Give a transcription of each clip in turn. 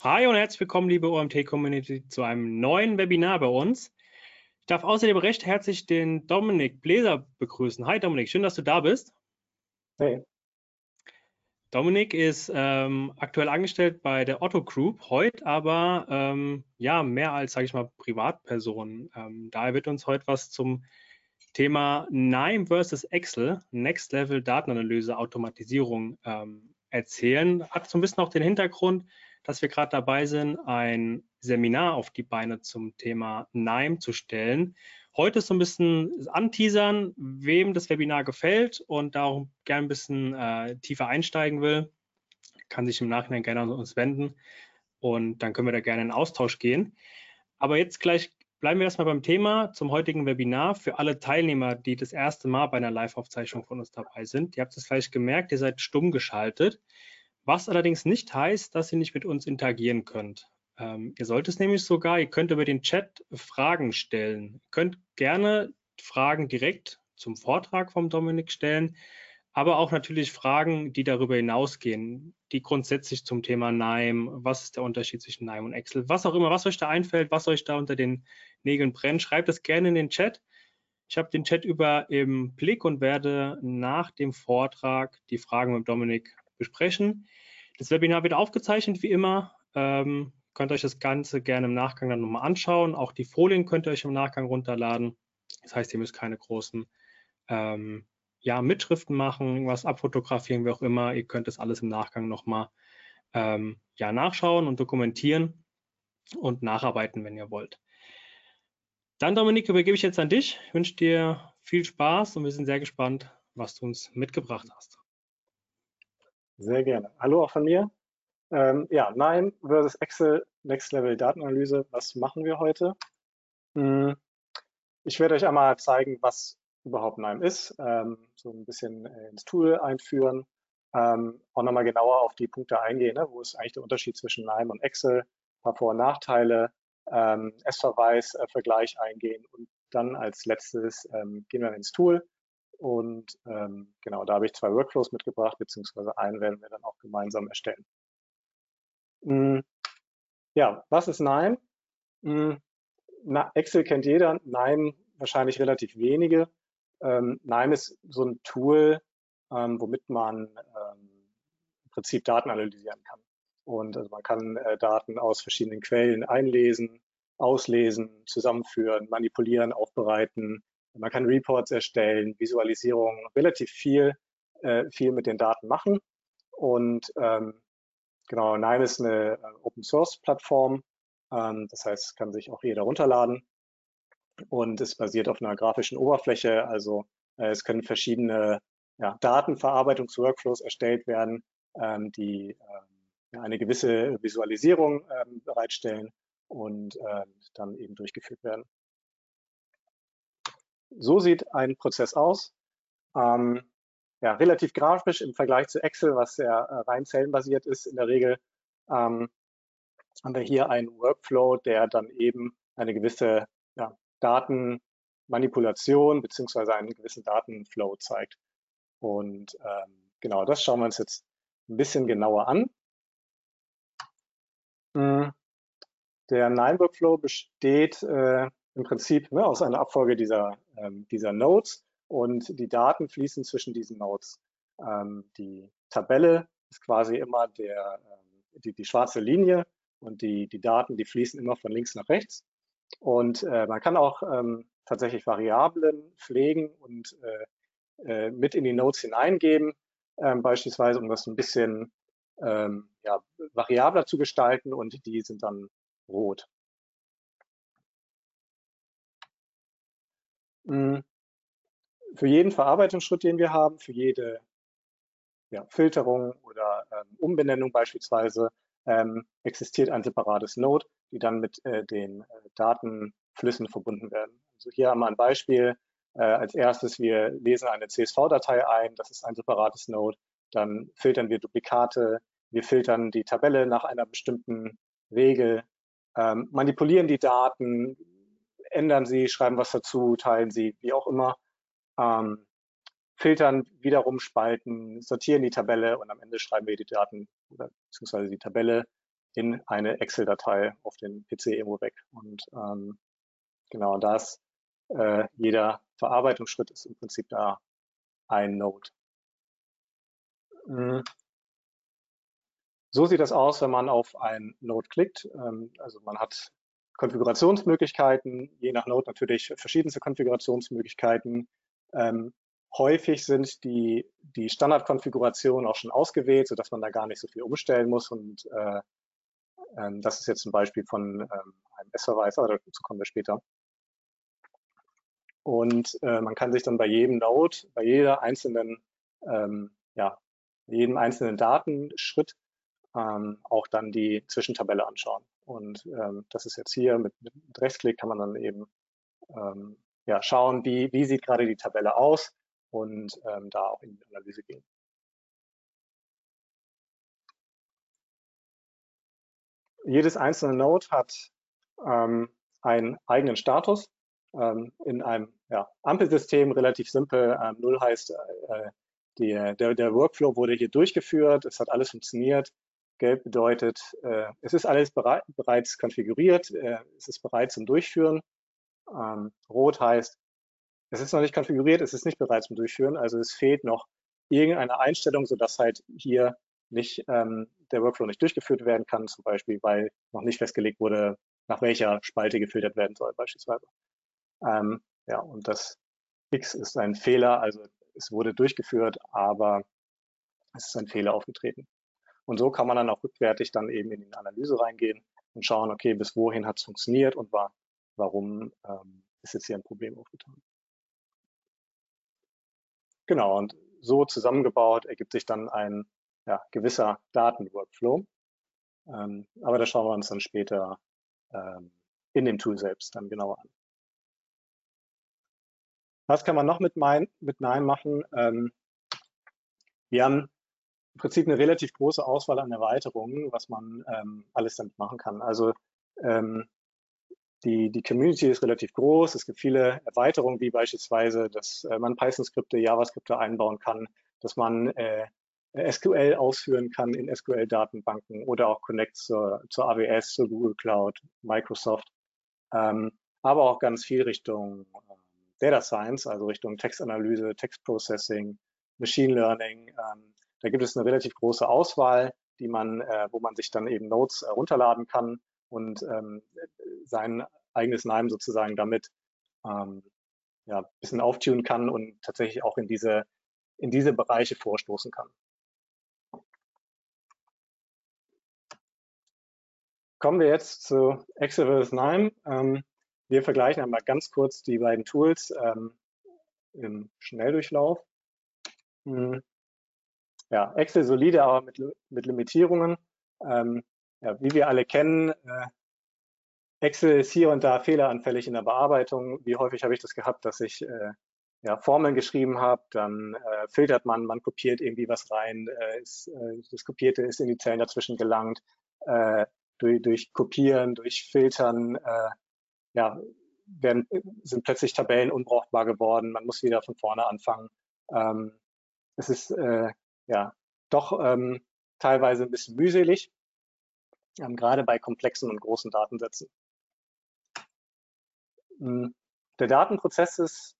Hi und herzlich willkommen, liebe OMT-Community, zu einem neuen Webinar bei uns. Ich darf außerdem recht herzlich den Dominik Bläser begrüßen. Hi Dominik, schön, dass du da bist. Hey. Dominik ist ähm, aktuell angestellt bei der Otto Group, heute aber ähm, ja mehr als, sage ich mal, Privatperson. Ähm, daher wird uns heute was zum Thema NIME versus Excel, Next Level Datenanalyse Automatisierung ähm, erzählen. Hat so ein bisschen auch den Hintergrund, dass wir gerade dabei sind, ein Seminar auf die Beine zum Thema NIME zu stellen. Heute so ein bisschen anteasern, wem das Webinar gefällt und da auch gerne ein bisschen äh, tiefer einsteigen will, kann sich im Nachhinein gerne an uns wenden und dann können wir da gerne in Austausch gehen. Aber jetzt gleich bleiben wir erstmal beim Thema zum heutigen Webinar. Für alle Teilnehmer, die das erste Mal bei einer Live-Aufzeichnung von uns dabei sind, ihr habt es gleich gemerkt, ihr seid stumm geschaltet. Was allerdings nicht heißt, dass ihr nicht mit uns interagieren könnt. Ähm, ihr sollt es nämlich sogar, ihr könnt über den Chat Fragen stellen. Ihr könnt gerne Fragen direkt zum Vortrag vom Dominik stellen, aber auch natürlich Fragen, die darüber hinausgehen, die grundsätzlich zum Thema NIME, was ist der Unterschied zwischen NIME und Excel, was auch immer, was euch da einfällt, was euch da unter den Nägeln brennt, schreibt es gerne in den Chat. Ich habe den Chat über im Blick und werde nach dem Vortrag die Fragen mit Dominik besprechen. Das Webinar wird aufgezeichnet wie immer. Ähm, könnt euch das Ganze gerne im Nachgang dann nochmal anschauen. Auch die Folien könnt ihr euch im Nachgang runterladen. Das heißt, ihr müsst keine großen ähm, ja, Mitschriften machen, irgendwas abfotografieren, wie auch immer. Ihr könnt das alles im Nachgang nochmal ähm, ja, nachschauen und dokumentieren und nacharbeiten, wenn ihr wollt. Dann, Dominik, übergebe ich jetzt an dich. Ich wünsche dir viel Spaß und wir sind sehr gespannt, was du uns mitgebracht hast. Sehr gerne. Hallo auch von mir. Ähm, ja, NIME versus Excel Next Level Datenanalyse. Was machen wir heute? Hm, ich werde euch einmal zeigen, was überhaupt NIME ist, ähm, so ein bisschen äh, ins Tool einführen, ähm, auch nochmal genauer auf die Punkte eingehen, ne? wo ist eigentlich der Unterschied zwischen NIME und Excel, ein paar Vor- und Nachteile, ähm, S-Verweis-Vergleich äh, eingehen und dann als letztes ähm, gehen wir ins Tool und ähm, genau, da habe ich zwei Workflows mitgebracht, beziehungsweise einen werden wir dann auch gemeinsam erstellen. Hm, ja, was ist NIME? Hm, na, Excel kennt jeder, NIME wahrscheinlich relativ wenige. Ähm, NIME ist so ein Tool, ähm, womit man ähm, im Prinzip Daten analysieren kann. Und also man kann äh, Daten aus verschiedenen Quellen einlesen, auslesen, zusammenführen, manipulieren, aufbereiten, man kann Reports erstellen, Visualisierungen, relativ viel, äh, viel mit den Daten machen. Und ähm, genau, Nime ist eine äh, Open Source Plattform. Ähm, das heißt, kann sich auch jeder runterladen. Und es basiert auf einer grafischen Oberfläche. Also äh, es können verschiedene ja, Datenverarbeitungs-Workflows erstellt werden, ähm, die ähm, eine gewisse Visualisierung ähm, bereitstellen und äh, dann eben durchgeführt werden. So sieht ein Prozess aus. Ähm, ja, relativ grafisch im Vergleich zu Excel, was sehr äh, rein zellenbasiert ist. In der Regel ähm, haben wir hier einen Workflow, der dann eben eine gewisse ja, Datenmanipulation beziehungsweise einen gewissen Datenflow zeigt. Und ähm, genau das schauen wir uns jetzt ein bisschen genauer an. Hm, der Nine-Workflow besteht äh, im Prinzip ne, aus einer Abfolge dieser, ähm, dieser Nodes und die Daten fließen zwischen diesen Nodes. Ähm, die Tabelle ist quasi immer der, ähm, die, die schwarze Linie und die, die Daten, die fließen immer von links nach rechts. Und äh, man kann auch ähm, tatsächlich Variablen pflegen und äh, äh, mit in die Nodes hineingeben, ähm, beispielsweise um das ein bisschen ähm, ja, variabler zu gestalten und die sind dann rot. Hm. Für jeden Verarbeitungsschritt, den wir haben, für jede ja, Filterung oder ähm, Umbenennung beispielsweise, ähm, existiert ein separates Node, die dann mit äh, den äh, Datenflüssen verbunden werden. Also hier haben wir ein Beispiel. Äh, als erstes, wir lesen eine CSV-Datei ein, das ist ein separates Node. Dann filtern wir Duplikate, wir filtern die Tabelle nach einer bestimmten Regel, ähm, manipulieren die Daten, ändern sie, schreiben was dazu, teilen sie, wie auch immer. Ähm, filtern, wiederum spalten, sortieren die Tabelle und am Ende schreiben wir die Daten oder beziehungsweise die Tabelle in eine Excel-Datei auf den PC irgendwo weg. Und ähm, genau das, äh, jeder Verarbeitungsschritt ist im Prinzip da ein Node. Mhm. So sieht das aus, wenn man auf ein Node klickt. Ähm, also man hat Konfigurationsmöglichkeiten, je nach Node natürlich verschiedenste Konfigurationsmöglichkeiten. Ähm, häufig sind die, die Standardkonfigurationen auch schon ausgewählt, sodass man da gar nicht so viel umstellen muss. Und äh, ähm, das ist jetzt ein Beispiel von ähm, einem S-Verweis, aber dazu kommen wir später. Und äh, man kann sich dann bei jedem Node, bei jeder einzelnen, ähm, ja, jedem einzelnen Datenschritt ähm, auch dann die Zwischentabelle anschauen. Und ähm, das ist jetzt hier mit, mit Rechtsklick kann man dann eben ähm, ja, schauen, wie, wie sieht gerade die Tabelle aus und ähm, da auch in die Analyse gehen. Jedes einzelne Node hat ähm, einen eigenen Status. Ähm, in einem ja, Ampelsystem relativ simpel. Ähm, Null heißt, äh, die, der, der Workflow wurde hier durchgeführt, es hat alles funktioniert. Gelb bedeutet, äh, es ist alles bereit, bereits konfiguriert, äh, es ist bereit zum Durchführen. Ähm, Rot heißt, es ist noch nicht konfiguriert, es ist nicht bereit zum Durchführen, also es fehlt noch irgendeine Einstellung, sodass halt hier nicht ähm, der Workflow nicht durchgeführt werden kann, zum Beispiel, weil noch nicht festgelegt wurde, nach welcher Spalte gefiltert werden soll, beispielsweise. Ähm, ja, und das X ist ein Fehler, also es wurde durchgeführt, aber es ist ein Fehler aufgetreten. Und so kann man dann auch rückwärtig dann eben in die Analyse reingehen und schauen, okay, bis wohin hat es funktioniert und war, warum ähm, ist jetzt hier ein Problem aufgetan. Genau, und so zusammengebaut ergibt sich dann ein ja, gewisser Datenworkflow. Ähm, aber das schauen wir uns dann später ähm, in dem Tool selbst dann genauer an. Was kann man noch mit, mein, mit NIME machen? Ähm, wir haben im Prinzip eine relativ große Auswahl an Erweiterungen, was man ähm, alles damit machen kann. Also ähm, die, die Community ist relativ groß. Es gibt viele Erweiterungen, wie beispielsweise, dass äh, man Python-Skripte, JavaScripte einbauen kann, dass man äh, SQL ausführen kann in SQL-Datenbanken oder auch Connect zur, zur AWS, zur Google Cloud, Microsoft, ähm, aber auch ganz viel Richtung äh, Data Science, also Richtung Textanalyse, Text Processing, Machine Learning. Ähm, da gibt es eine relativ große Auswahl, die man, äh, wo man sich dann eben Notes äh, runterladen kann und ähm, sein eigenes NIME sozusagen damit ähm, ja, ein bisschen auftunen kann und tatsächlich auch in diese, in diese Bereiche vorstoßen kann. Kommen wir jetzt zu Excel vs. NIME. Ähm, wir vergleichen einmal ganz kurz die beiden Tools ähm, im Schnelldurchlauf. Hm ja, Excel solide, aber mit, mit Limitierungen. Ähm, ja, wie wir alle kennen, äh, Excel ist hier und da fehleranfällig in der Bearbeitung. Wie häufig habe ich das gehabt, dass ich äh, ja, Formeln geschrieben habe, dann äh, filtert man, man kopiert irgendwie was rein, äh, ist, äh, das Kopierte ist in die Zellen dazwischen gelangt. Äh, durch, durch Kopieren, durch Filtern, äh, ja, werden, sind plötzlich Tabellen unbrauchbar geworden. Man muss wieder von vorne anfangen. Ähm, es ist äh, ja doch ähm, teilweise ein bisschen mühselig, ähm, gerade bei komplexen und großen Datensätzen. Hm, der Datenprozess ist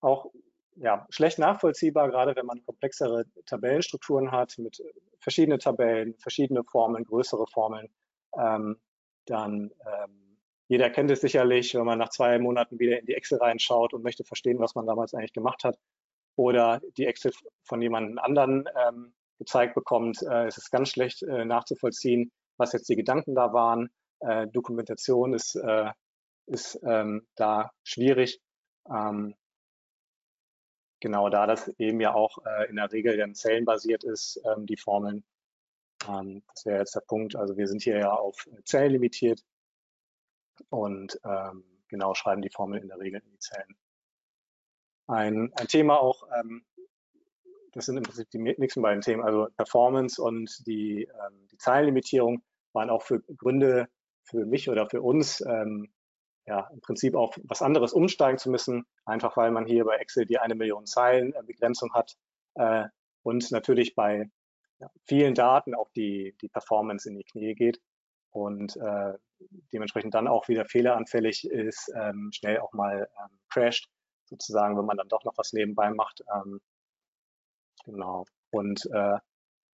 auch ja, schlecht nachvollziehbar, gerade wenn man komplexere Tabellenstrukturen hat mit verschiedenen Tabellen, verschiedene Formeln, größere Formeln. Ähm, dann ähm, jeder kennt es sicherlich, wenn man nach zwei Monaten wieder in die Excel reinschaut und möchte verstehen, was man damals eigentlich gemacht hat, oder die Excel von jemand anderen ähm, gezeigt bekommt, äh, es ganz schlecht äh, nachzuvollziehen, was jetzt die Gedanken da waren. Äh, Dokumentation ist, äh, ist ähm, da schwierig. Ähm, genau da das eben ja auch äh, in der Regel dann zellenbasiert ist, ähm, die Formeln. Ähm, das wäre jetzt der Punkt. Also wir sind hier ja auf Zellen limitiert und ähm, genau schreiben die Formeln in der Regel in die Zellen ein, ein Thema auch, ähm, das sind im Prinzip die nächsten beiden Themen, also Performance und die, ähm, die Zahlenlimitierung waren auch für Gründe für mich oder für uns, ähm, ja, im Prinzip auf was anderes umsteigen zu müssen, einfach weil man hier bei Excel die eine Million Zeilen äh, Begrenzung hat äh, und natürlich bei ja, vielen Daten auch die, die Performance in die Knie geht und äh, dementsprechend dann auch wieder fehleranfällig ist, ähm, schnell auch mal ähm, crasht, sozusagen, wenn man dann doch noch was nebenbei macht. Ähm, genau. Und äh,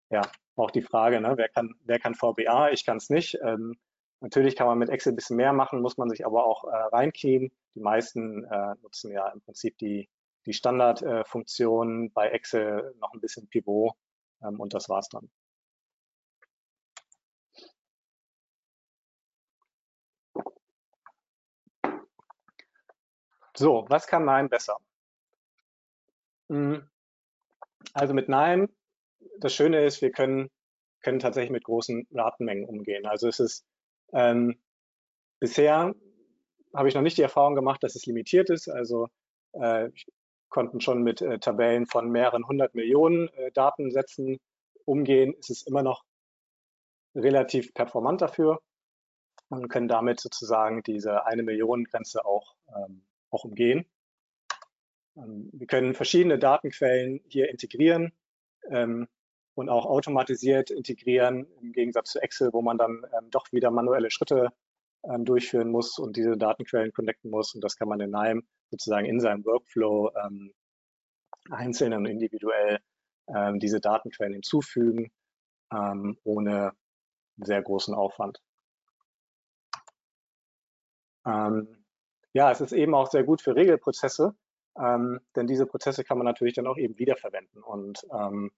ja, auch die Frage, ne, wer kann, wer kann VBA? Ich kann es nicht. Ähm, natürlich kann man mit Excel ein bisschen mehr machen, muss man sich aber auch äh, reinknien. Die meisten äh, nutzen ja im Prinzip die, die Standardfunktion, äh, bei Excel noch ein bisschen Pivot ähm, und das war's dann. So, was kann Nein besser? Hm, also mit Nein, das Schöne ist, wir können, können tatsächlich mit großen Datenmengen umgehen. Also es ist ähm, bisher habe ich noch nicht die Erfahrung gemacht, dass es limitiert ist. Also äh, konnten schon mit äh, Tabellen von mehreren hundert Millionen äh, Datensätzen umgehen. Es ist immer noch relativ performant dafür und können damit sozusagen diese eine Million Grenze auch ähm, auch umgehen. Ähm, wir können verschiedene Datenquellen hier integrieren ähm, und auch automatisiert integrieren, im Gegensatz zu Excel, wo man dann ähm, doch wieder manuelle Schritte ähm, durchführen muss und diese Datenquellen connecten muss. Und das kann man in einem sozusagen in seinem Workflow ähm, einzeln und individuell ähm, diese Datenquellen hinzufügen, ohne sehr großen Aufwand. Ähm, ja, es ist eben auch sehr gut für Regelprozesse, ähm, denn diese Prozesse kann man natürlich dann auch eben wiederverwenden und ähm,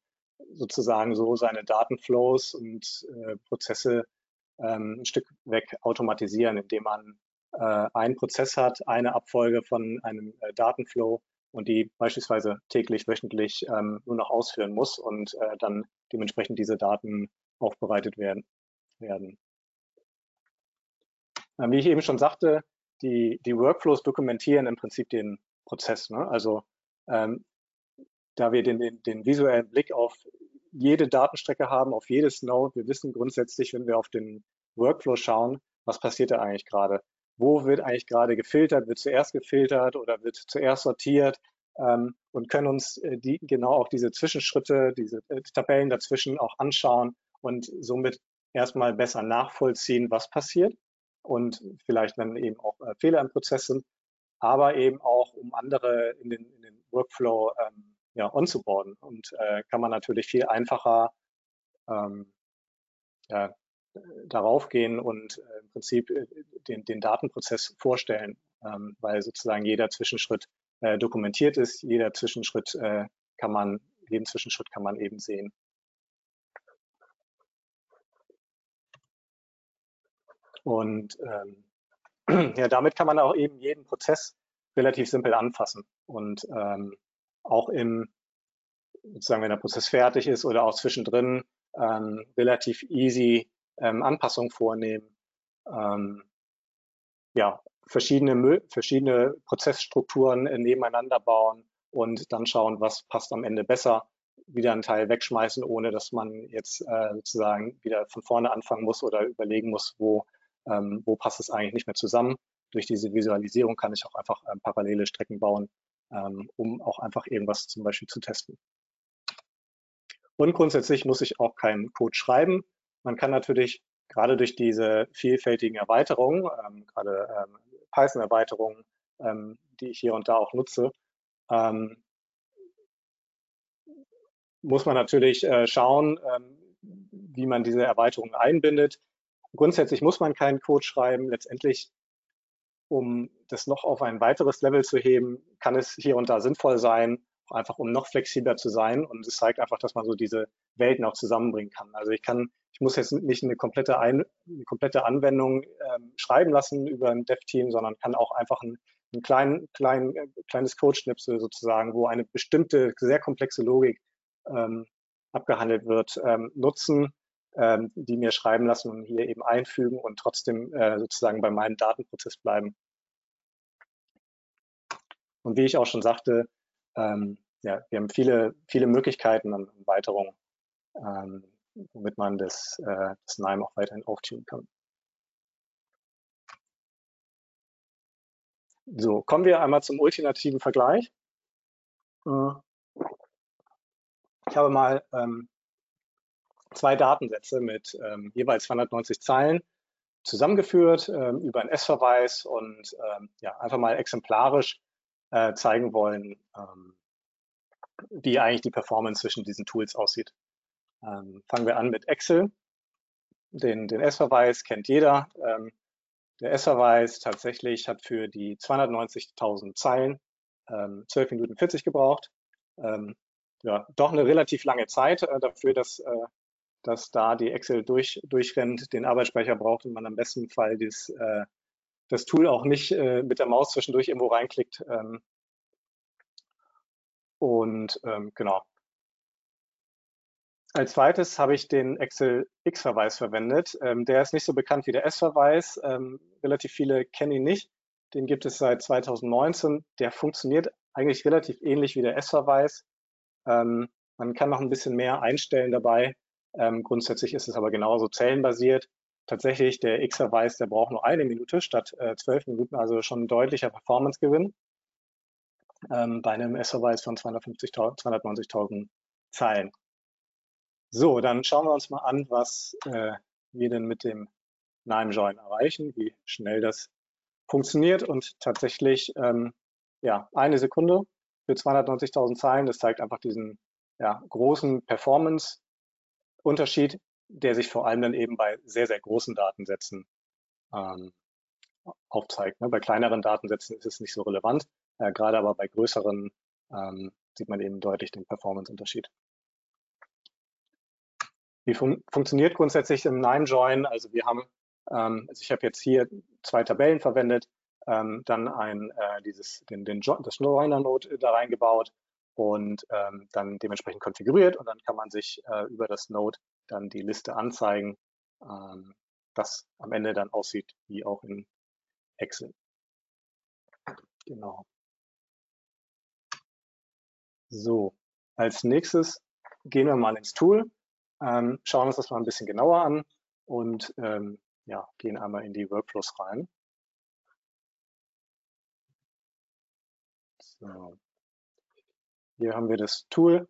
sozusagen so seine Datenflows und äh, Prozesse ähm, ein Stück weg automatisieren, indem man äh, einen Prozess hat, eine Abfolge von einem äh, Datenflow und die beispielsweise täglich, wöchentlich ähm, nur noch ausführen muss und äh, dann dementsprechend diese Daten aufbereitet werden. werden. Ähm, wie ich eben schon sagte, die, die Workflows dokumentieren im Prinzip den Prozess. Ne? Also ähm, da wir den, den, den visuellen Blick auf jede Datenstrecke haben, auf jedes Node, wir wissen grundsätzlich, wenn wir auf den Workflow schauen, was passiert da eigentlich gerade? Wo wird eigentlich gerade gefiltert? Wird zuerst gefiltert oder wird zuerst sortiert? Ähm, und können uns äh, die, genau auch diese Zwischenschritte, diese äh, Tabellen dazwischen auch anschauen und somit erstmal besser nachvollziehen, was passiert und vielleicht dann eben auch äh, Fehler im Prozess sind, aber eben auch um andere in den, in den Workflow ähm, ja, onzuboarden und äh, kann man natürlich viel einfacher ähm, ja, darauf gehen und äh, im Prinzip äh, den, den Datenprozess vorstellen, ähm, weil sozusagen jeder Zwischenschritt äh, dokumentiert ist, jeder Zwischenschritt äh, kann man, jeden Zwischenschritt kann man eben sehen. Und ähm, ja, damit kann man auch eben jeden Prozess relativ simpel anfassen und ähm, auch im, sozusagen, wenn der Prozess fertig ist oder auch zwischendrin ähm, relativ easy ähm, Anpassungen vornehmen. Ähm, ja, verschiedene, verschiedene Prozessstrukturen äh, nebeneinander bauen und dann schauen, was passt am Ende besser. Wieder einen Teil wegschmeißen, ohne dass man jetzt äh, sozusagen wieder von vorne anfangen muss oder überlegen muss, wo ähm, wo passt es eigentlich nicht mehr zusammen. Durch diese Visualisierung kann ich auch einfach ähm, parallele Strecken bauen, ähm, um auch einfach irgendwas zum Beispiel zu testen. Und grundsätzlich muss ich auch keinen Code schreiben. Man kann natürlich gerade durch diese vielfältigen Erweiterungen, ähm, gerade ähm, Python-Erweiterungen, ähm, die ich hier und da auch nutze, ähm, muss man natürlich äh, schauen, ähm, wie man diese Erweiterungen einbindet. Grundsätzlich muss man keinen Code schreiben. Letztendlich, um das noch auf ein weiteres Level zu heben, kann es hier und da sinnvoll sein, einfach um noch flexibler zu sein. Und es zeigt einfach, dass man so diese Welten auch zusammenbringen kann. Also ich kann, ich muss jetzt nicht eine komplette, ein, eine komplette Anwendung ähm, schreiben lassen über ein Dev-Team, sondern kann auch einfach ein, ein klein, klein, äh, kleines Code-Schnipsel sozusagen, wo eine bestimmte, sehr komplexe Logik ähm, abgehandelt wird, ähm, nutzen ähm, die mir schreiben lassen und hier eben einfügen und trotzdem äh, sozusagen bei meinem Datenprozess bleiben. Und wie ich auch schon sagte, ähm, ja, wir haben viele, viele Möglichkeiten an Erweiterungen, ähm, womit man das, äh, das NIME auch weiterhin auftun kann. So, kommen wir einmal zum ultimativen Vergleich. Äh, ich habe mal ähm, zwei Datensätze mit ähm, jeweils 290 Zeilen zusammengeführt ähm, über einen S-Verweis und ähm, ja, einfach mal exemplarisch äh, zeigen wollen, ähm, wie eigentlich die Performance zwischen diesen Tools aussieht. Ähm, fangen wir an mit Excel. Den, den S-Verweis kennt jeder. Ähm, der S-Verweis tatsächlich hat für die 290.000 Zeilen ähm, 12 Minuten 40 gebraucht. Ja, doch eine relativ lange Zeit äh, dafür, dass, äh, dass da die Excel durch, durchrennt, den Arbeitsspeicher braucht und man am besten Fall das, äh, das Tool auch nicht äh, mit der Maus zwischendurch irgendwo reinklickt. Ähm, und ähm, genau. Als zweites habe ich den Excel X-Verweis verwendet. Ähm, der ist nicht so bekannt wie der S-Verweis. Ähm, relativ viele kennen ihn nicht. Den gibt es seit 2019. Der funktioniert eigentlich relativ ähnlich wie der S-Verweis. Ähm, man kann noch ein bisschen mehr einstellen dabei. Ähm, grundsätzlich ist es aber genauso zellenbasiert. Tatsächlich, der X-Verweis, der braucht nur eine Minute statt äh, zwölf Minuten, also schon ein deutlicher Performance-Gewinn ähm, bei einem S-Verweis von 290.000 Zeilen. So, dann schauen wir uns mal an, was äh, wir denn mit dem Nime Join erreichen, wie schnell das funktioniert und tatsächlich ähm, ja, eine Sekunde für 290.000 Zeilen. Das zeigt einfach diesen ja, großen Performance-Unterschied, der sich vor allem dann eben bei sehr, sehr großen Datensätzen ähm, aufzeigt. Ne? Bei kleineren Datensätzen ist es nicht so relevant, äh, gerade aber bei größeren ähm, sieht man eben deutlich den Performance-Unterschied. Wie fun funktioniert grundsätzlich im Nine-Join? Also wir haben, ähm, also ich habe jetzt hier zwei Tabellen verwendet, ähm, dann ein, äh, dieses, den, den das Joiner-Node da reingebaut und ähm, dann dementsprechend konfiguriert und dann kann man sich äh, über das Node dann die Liste anzeigen, ähm, das am Ende dann aussieht wie auch in Excel. Genau. So, als nächstes gehen wir mal ins Tool, ähm, schauen uns das mal ein bisschen genauer an und ähm, ja, gehen einmal in die Workflows rein. So. Hier haben wir das Tool.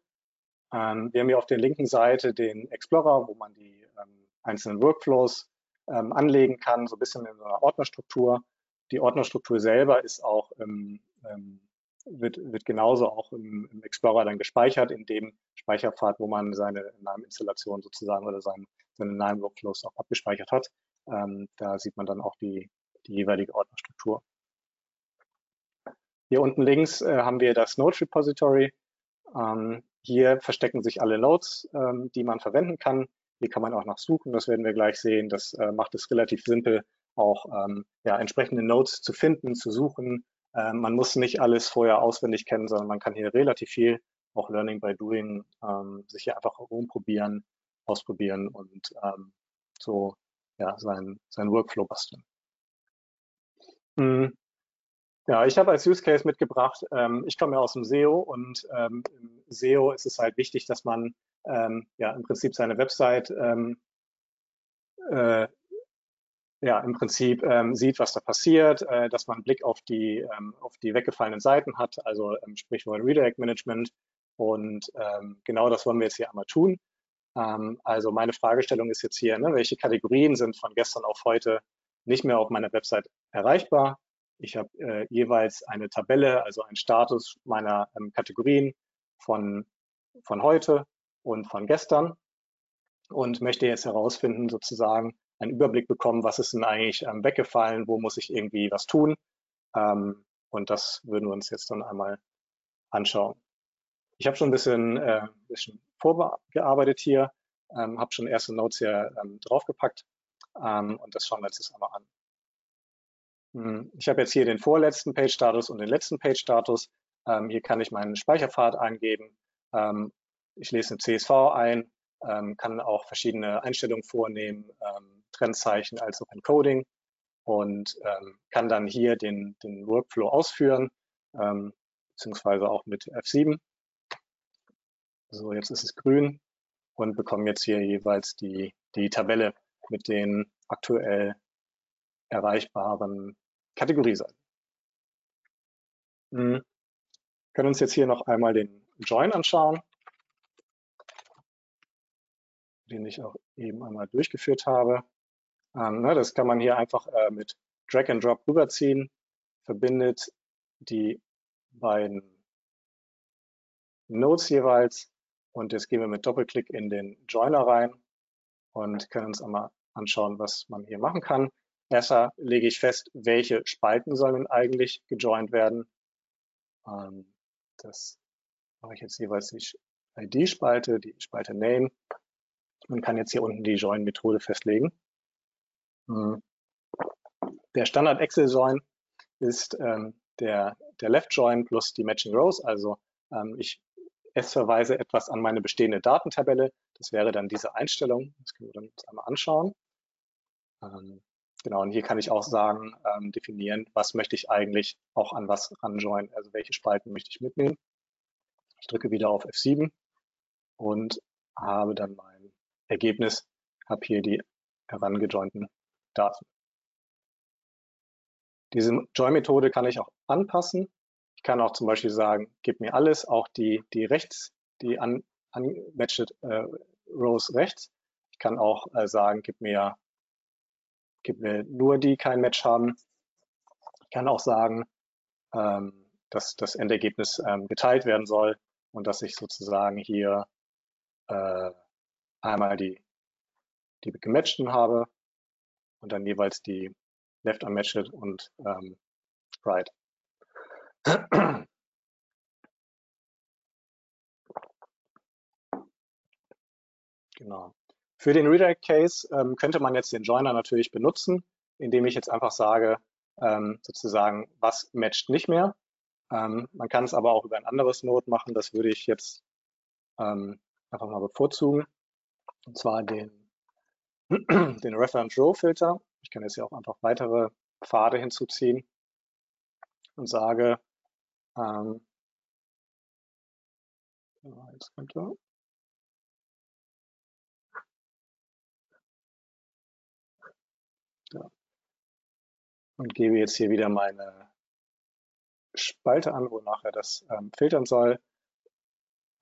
Ähm, wir haben hier auf der linken Seite den Explorer, wo man die ähm, einzelnen Workflows ähm, anlegen kann, so ein bisschen in einer Ordnerstruktur. Die Ordnerstruktur selber ist auch im, ähm, wird, wird genauso auch im, im, Explorer dann gespeichert, in dem Speicherpfad, wo man seine NAM-Installation sozusagen oder sein, seine NAM-Workflows auch abgespeichert hat. Ähm, da sieht man dann auch die, die jeweilige Ordnerstruktur. Hier unten links äh, haben wir das Node Repository. Ähm, hier verstecken sich alle Nodes, ähm, die man verwenden kann. Hier kann man auch nach suchen, das werden wir gleich sehen. Das äh, macht es relativ simpel, auch ähm, ja, entsprechende Nodes zu finden, zu suchen, ähm, man muss nicht alles vorher auswendig kennen, sondern man kann hier relativ viel, auch Learning by Doing, ähm, sich hier einfach rumprobieren, ausprobieren und ähm, so ja, sein, sein Workflow basteln. Mhm. Ja, ich habe als Use Case mitgebracht, ähm, ich komme ja aus dem SEO und ähm, im SEO ist es halt wichtig, dass man ähm, ja im Prinzip seine Website ähm, äh, ja, im Prinzip ähm, sieht, was da passiert, äh, dass man einen Blick auf die, ähm, auf die weggefallenen Seiten hat, also ähm, Sprichwort Redirect Management. Und ähm, genau das wollen wir jetzt hier einmal tun. Ähm, also meine Fragestellung ist jetzt hier, ne, welche Kategorien sind von gestern auf heute nicht mehr auf meiner Website erreichbar? Ich habe äh, jeweils eine Tabelle, also einen Status meiner ähm, Kategorien von, von heute und von gestern und möchte jetzt herausfinden, sozusagen, einen Überblick bekommen, was ist denn eigentlich ähm, weggefallen, wo muss ich irgendwie was tun. Ähm, und das würden wir uns jetzt dann einmal anschauen. Ich habe schon ein bisschen, äh, bisschen vorgearbeitet hier, ähm, habe schon erste Notes hier ähm, draufgepackt ähm, und das schauen wir uns jetzt einmal an. Hm, ich habe jetzt hier den vorletzten Page-Status und den letzten Page-Status. Ähm, hier kann ich meinen Speicherpfad eingeben. Ähm, ich lese eine CSV ein, ähm, kann auch verschiedene Einstellungen vornehmen, ähm, Trennzeichen als auch Encoding und ähm, kann dann hier den, den Workflow ausführen, ähm, beziehungsweise auch mit F7. So, jetzt ist es grün und bekommen jetzt hier jeweils die, die Tabelle mit den aktuell erreichbaren Kategorieseiten. Mhm. Können uns jetzt hier noch einmal den Join anschauen. den ich auch eben einmal durchgeführt habe. Ähm, ne, das kann man hier einfach äh, mit Drag and Drop rüberziehen, verbindet die beiden Nodes jeweils und jetzt gehen wir mit Doppelklick in den Joiner rein und können uns einmal anschauen, was man hier machen kann. Erstmal lege ich fest, welche Spalten sollen eigentlich gejoint werden. Ähm, das mache ich jetzt jeweils die ID-Spalte, die Spalte Name und kann jetzt hier unten die Join-Methode festlegen. Hm. Der Standard Excel Join ist ähm, der, der Left Join plus die Matching Rows. Also ähm, ich es verweise etwas an meine bestehende Datentabelle. Das wäre dann diese Einstellung. Das können wir uns einmal anschauen. Ähm, genau, und hier kann ich auch sagen, ähm, definieren, was möchte ich eigentlich auch an was ranjoinen, also welche Spalten möchte ich mitnehmen. Ich drücke wieder auf F7 und habe dann mein Ergebnis, habe hier die herangejointen Daten. Diese Join-Methode kann ich auch anpassen. Ich kann auch zum Beispiel sagen, gib mir alles, auch die, die rechts, die un, unmatched äh, Rows rechts. Ich kann auch äh, sagen, gib mir, gib mir nur die kein Match haben. Ich kann auch sagen, ähm, dass das Endergebnis ähm, geteilt werden soll und dass ich sozusagen hier äh, einmal die, die gematchten habe und dann jeweils die left unmatched und ähm, right. Genau. Für den Redirect Case ähm, könnte man jetzt den Joiner natürlich benutzen, indem ich jetzt einfach sage, ähm, sozusagen, was matcht nicht mehr. Ähm, man kann es aber auch über ein anderes Node machen. Das würde ich jetzt ähm, einfach mal bevorzugen. Und zwar den, den Reference Row Filter. Ich kann jetzt hier auch einfach weitere Pfade hinzuziehen und sage, ähm, jetzt kommt er. Ja. Und gebe jetzt hier wieder meine Spalte an, wo nachher das ähm, filtern soll.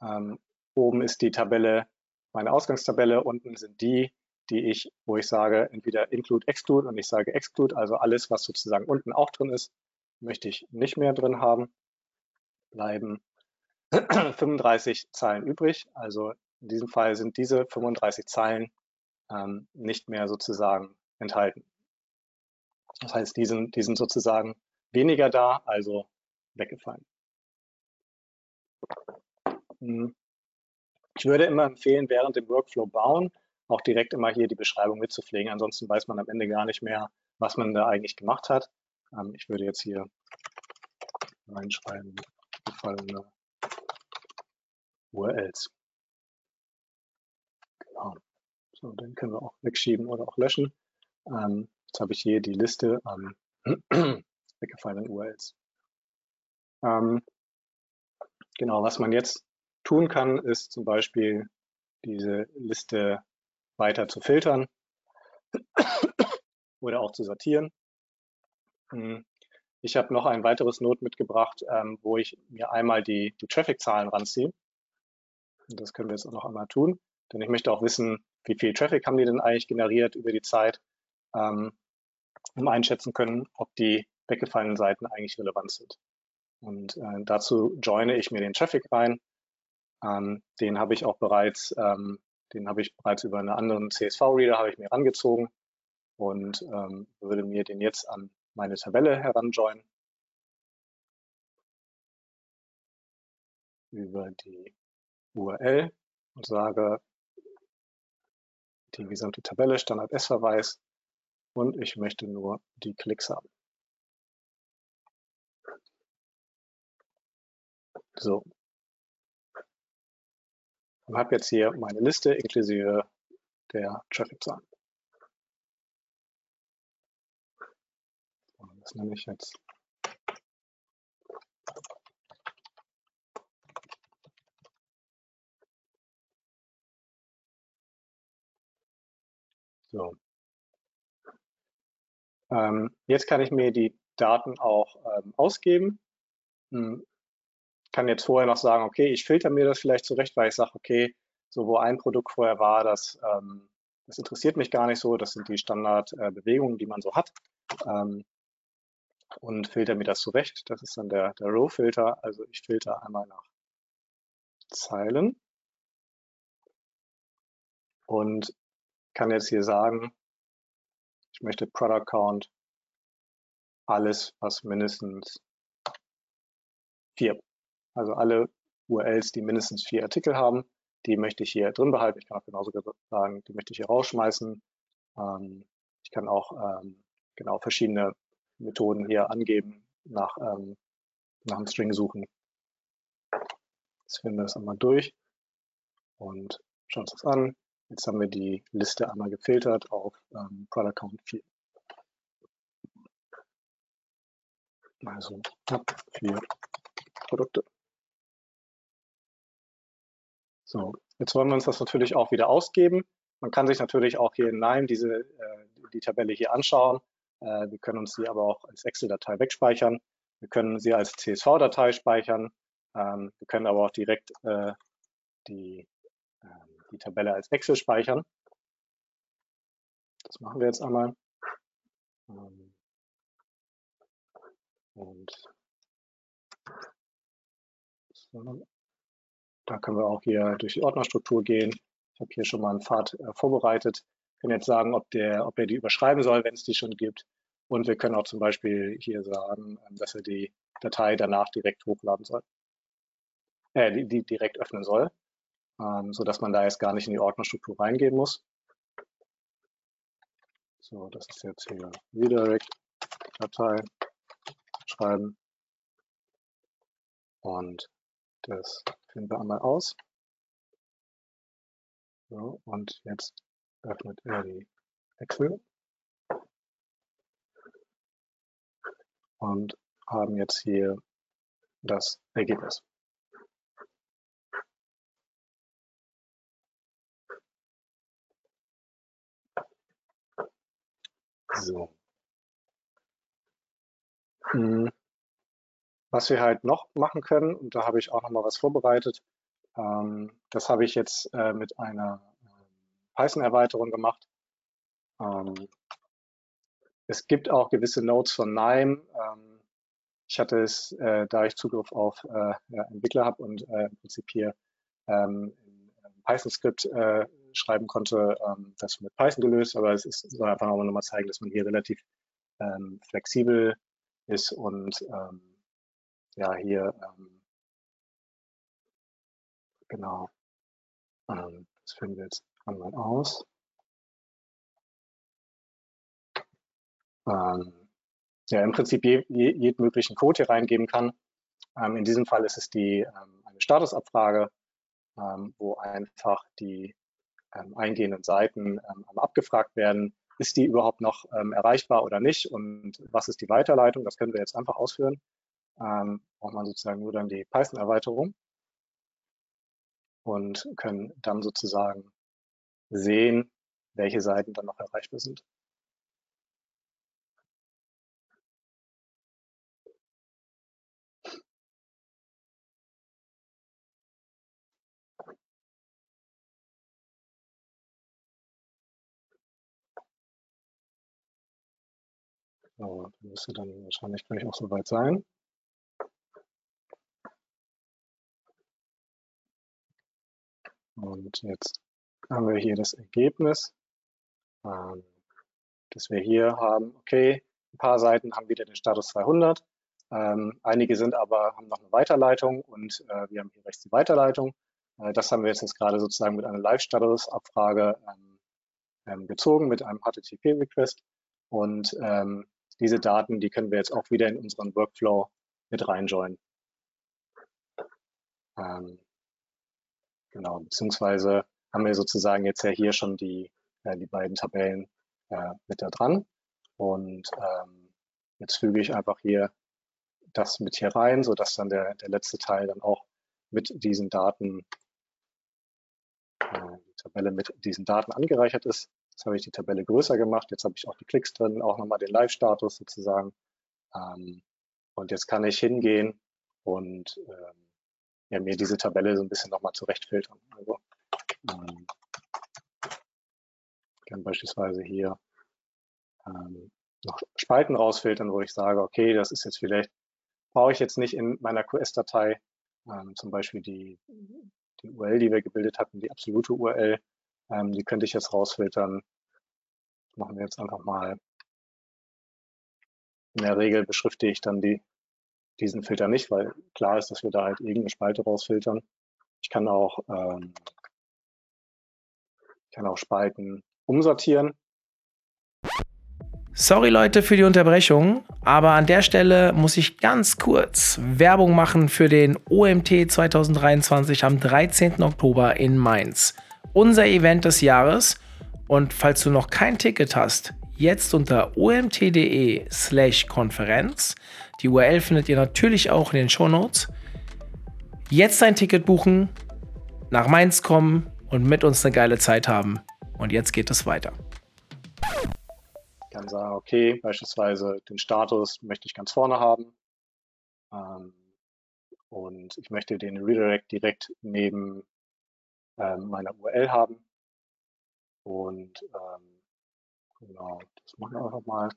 Ähm, oben ist die Tabelle, meine Ausgangstabelle, unten sind die, die ich, wo ich sage, entweder include, exclude und ich sage exclude, also alles, was sozusagen unten auch drin ist, möchte ich nicht mehr drin haben bleiben 35 Zeilen übrig. Also in diesem Fall sind diese 35 Zeilen ähm, nicht mehr sozusagen enthalten. Das heißt, die sind, die sind sozusagen weniger da, also weggefallen. Hm. Ich würde immer empfehlen, während dem Workflow bauen, auch direkt immer hier die Beschreibung mitzupflegen. Ansonsten weiß man am Ende gar nicht mehr, was man da eigentlich gemacht hat. Ähm, ich würde jetzt hier reinschreiben, gefallene URLs. Genau. So, den können wir auch wegschieben oder auch löschen. Ähm, jetzt habe ich hier die Liste an weggefallenen URLs. Ähm, genau, was man jetzt tun kann, ist zum Beispiel diese Liste weiter zu filtern oder auch zu sortieren. Hm. Ich habe noch ein weiteres Node mitgebracht, ähm, wo ich mir einmal die, die Traffic-Zahlen ranziehe. Das können wir jetzt auch noch einmal tun, denn ich möchte auch wissen, wie viel Traffic haben die denn eigentlich generiert über die Zeit, ähm, um einschätzen können, ob die weggefallenen Seiten eigentlich relevant sind. Und äh, dazu joine ich mir den Traffic rein. Ähm, den habe ich auch bereits, ähm, den habe ich bereits über einen anderen CSV-Reader habe ich mir rangezogen und ähm, würde mir den jetzt an meine Tabelle heranjoinen über die URL und sage die gesamte Tabelle, Standard S-Verweis und ich möchte nur die Klicks haben. So. Und habe jetzt hier meine Liste inklusive der Traffic-Zahlen. Das nenne ich jetzt So. Ähm, jetzt kann ich mir die Daten auch ähm, ausgeben. Hm, kann jetzt vorher noch sagen, okay, ich filter mir das vielleicht zurecht, weil ich sage, okay, so wo ein Produkt vorher war, das, ähm, das interessiert mich gar nicht so, das sind die Standardbewegungen, äh, die man so hat. Ähm, und filter mir das zurecht. Das ist dann der, der Row-Filter. Also ich filter einmal nach Zeilen und kann jetzt hier sagen, ich möchte Product Count alles, was mindestens vier, also alle URLs, die mindestens vier Artikel haben, die möchte ich hier drin behalten. Ich kann auch genauso sagen, die möchte ich hier rausschmeißen. Ähm, ich kann auch ähm, genau verschiedene Methoden hier angeben, nach, ähm, nach einem String suchen. Jetzt finden wir das einmal durch und schauen uns das an. Jetzt haben wir die Liste einmal gefiltert auf ähm, Product Count 4. Also ja, vier Produkte. So, jetzt wollen wir uns das natürlich auch wieder ausgeben. Man kann sich natürlich auch hier in Nime diese, äh, die Tabelle hier anschauen. Äh, wir können uns sie aber auch als Excel-Datei wegspeichern. Wir können sie als CSV-Datei speichern. Ähm, wir können aber auch direkt äh, die, die Tabelle als Excel speichern. Das machen wir jetzt einmal. Ähm, und so. Da können wir auch hier durch die Ordnerstruktur gehen. Ich habe hier schon mal einen Pfad äh, vorbereitet. Wir können jetzt sagen, ob, der, ob er die überschreiben soll, wenn es die schon gibt. Und wir können auch zum Beispiel hier sagen, ähm, dass er die Datei danach direkt hochladen soll, äh, die, die direkt öffnen soll, ähm, so dass man da jetzt gar nicht in die Ordnerstruktur reingehen muss. So, das ist jetzt hier Redirect Datei schreiben. Und das führen wir einmal aus. So, und jetzt öffnet er die Excel. Und haben jetzt hier das Ergebnis. So. Hm. Was wir halt noch machen können, und da habe ich auch noch mal was vorbereitet, ähm, das habe ich jetzt äh, mit einer äh, Python-Erweiterung gemacht. Ähm, es gibt auch gewisse Nodes von Nime. Ähm, ich hatte es, äh, da ich Zugriff auf äh, Entwickler habe und im Prinzip hier ähm, Python-Skript schreiben konnte, ähm, das mit Python gelöst, aber es ist, soll einfach nochmal zeigen, dass man hier relativ ähm, flexibel ist und ähm, ja hier ähm, genau ähm, das finden wir jetzt einmal aus. Ähm, ja, im Prinzip je, je, jeden möglichen Code hier reingeben kann. In diesem Fall ist es die eine Statusabfrage, wo einfach die eingehenden Seiten ähm, abgefragt werden. Ist die überhaupt noch ähm, erreichbar oder nicht? Und was ist die Weiterleitung? Das können wir jetzt einfach ausführen ähm, braucht man sozusagen nur dann die Python-Erweiterung und können dann sozusagen sehen, welche Seiten dann noch erreichbar sind. So, müsste dann wahrscheinlich gleich auch soweit sein. Und jetzt haben wir hier das Ergebnis, ähm, dass wir hier haben, okay, ein paar Seiten haben wieder den Status 200, ähm, einige sind aber, haben noch eine Weiterleitung und äh, wir haben hier rechts die Weiterleitung. Äh, das haben wir jetzt, jetzt gerade sozusagen mit einer Live-Status-Abfrage ähm, ähm, gezogen, mit einem HTTP-Request. Und ähm, diese Daten, die können wir jetzt auch wieder in unseren Workflow mit reinjoinen. Ähm, Genau, beziehungsweise haben wir sozusagen jetzt ja hier schon die, äh, die beiden Tabellen äh, mit da dran. Und ähm, jetzt füge ich einfach hier das mit hier rein, so dass dann der, der letzte Teil dann auch mit diesen Daten, äh, die Tabelle mit diesen Daten angereichert ist. Jetzt habe ich die Tabelle größer gemacht. Jetzt habe ich auch die Klicks drin, auch nochmal den Live-Status sozusagen. Ähm, und jetzt kann ich hingehen und ähm, ja, mir diese Tabelle so ein bisschen nochmal zurechtfiltern. Also ähm, kann beispielsweise hier ähm, noch Spalten rausfiltern, wo ich sage, okay, das ist jetzt vielleicht, brauche ich jetzt nicht in meiner QS-Datei, ähm, zum Beispiel die, die URL, die wir gebildet hatten, die absolute URL, ähm, die könnte ich jetzt rausfiltern. machen wir jetzt einfach mal. In der Regel beschrifte ich dann die, diesen Filter nicht, weil klar ist, dass wir da halt irgendeine Spalte rausfiltern. Ich kann auch, ähm, ich kann auch Spalten umsortieren. Sorry Leute für die Unterbrechung, aber an der Stelle muss ich ganz kurz Werbung machen für den OMT 2023 am 13. Oktober in Mainz. Unser Event des Jahres. Und falls du noch kein Ticket hast, jetzt unter omt.de slash Konferenz. Die URL findet ihr natürlich auch in den Show Notes. Jetzt ein Ticket buchen, nach Mainz kommen und mit uns eine geile Zeit haben. Und jetzt geht es weiter kann sagen, okay, beispielsweise den Status möchte ich ganz vorne haben ähm, und ich möchte den Redirect direkt neben meiner URL haben. Und ähm, genau, das machen wir einfach mal.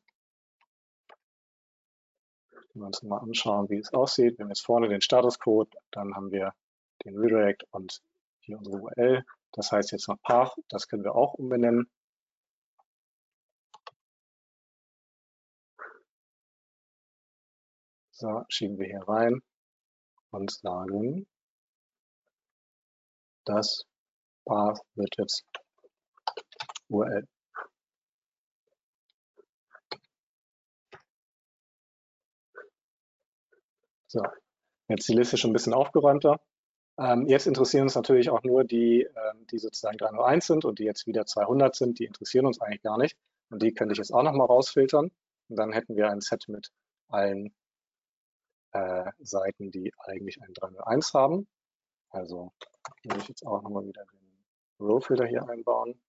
Wenn wir uns mal anschauen, wie es aussieht. Wir haben jetzt vorne den Statuscode, dann haben wir den Redirect und hier unsere URL. Das heißt jetzt noch Path, das können wir auch umbenennen. So, schieben wir hier rein und sagen, das Path wird jetzt URL. So, jetzt die Liste schon ein bisschen aufgeräumter. Ähm, jetzt interessieren uns natürlich auch nur die, ähm, die sozusagen 301 sind und die jetzt wieder 200 sind. Die interessieren uns eigentlich gar nicht. Und die könnte ich jetzt auch nochmal rausfiltern. Und dann hätten wir ein Set mit allen äh, Seiten, die eigentlich ein 301 haben. Also würde ich jetzt auch nochmal wieder den Row-Filter hier einbauen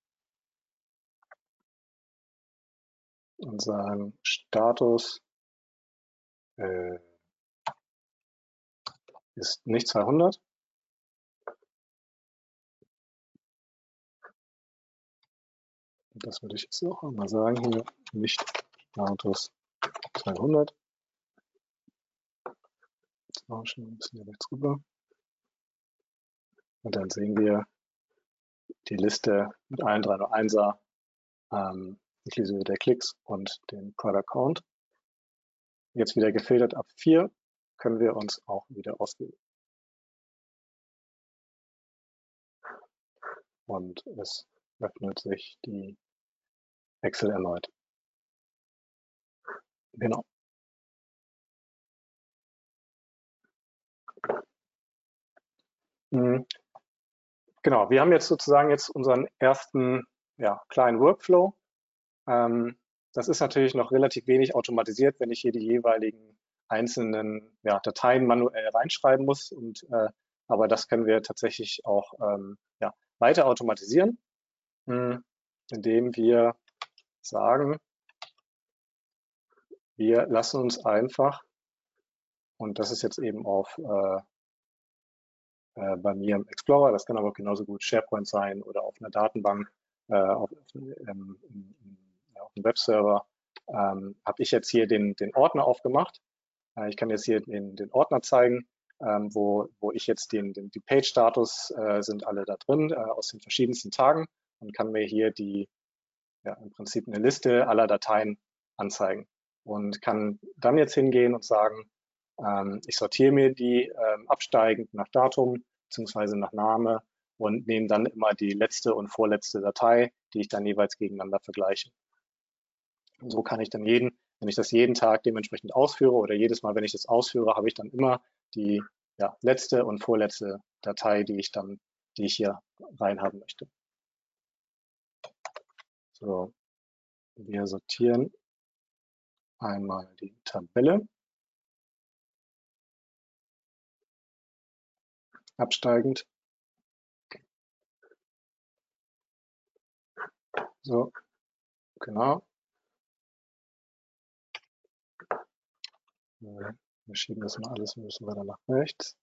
und sagen Status äh, ist nicht 200. Das würde ich jetzt auch einmal sagen hier, nicht Status 200 tauschen, ein bisschen rechts rüber. Und dann sehen wir die Liste mit allen 301er, ähm, inklusive der Klicks und dem Product Count. Jetzt wieder gefiltert ab 4 können wir uns auch wieder auswählen. Und es öffnet sich die Excel erneut. Genau. Genau, wir haben jetzt sozusagen jetzt unseren ersten ja, kleinen Workflow. Ähm, das ist natürlich noch relativ wenig automatisiert, wenn ich hier die jeweiligen einzelnen ja, Dateien manuell reinschreiben muss. Und, äh, aber das können wir tatsächlich auch ähm, ja, weiter automatisieren, mh, indem wir sagen, wir lassen uns einfach, und das ist jetzt eben auf äh, äh, bei mir im Explorer. Das kann aber genauso gut SharePoint sein oder auf einer Datenbank, äh, auf, ähm, ja, auf einem Webserver. Ähm, Habe ich jetzt hier den, den Ordner aufgemacht. Äh, ich kann jetzt hier den, den Ordner zeigen, ähm, wo, wo ich jetzt den, den die Page-Status äh, sind alle da drin äh, aus den verschiedensten Tagen und kann mir hier die ja, im Prinzip eine Liste aller Dateien anzeigen und kann dann jetzt hingehen und sagen, ähm, ich sortiere mir die ähm, absteigend nach Datum bzw. nach Name und nehme dann immer die letzte und vorletzte Datei, die ich dann jeweils gegeneinander vergleiche. Und so kann ich dann jeden, wenn ich das jeden Tag dementsprechend ausführe oder jedes Mal, wenn ich das ausführe, habe ich dann immer die ja, letzte und vorletzte Datei, die ich dann, die ich hier reinhaben möchte. So, wir sortieren einmal die Tabelle. Absteigend. So, genau. Wir schieben das mal alles ein bisschen weiter nach rechts.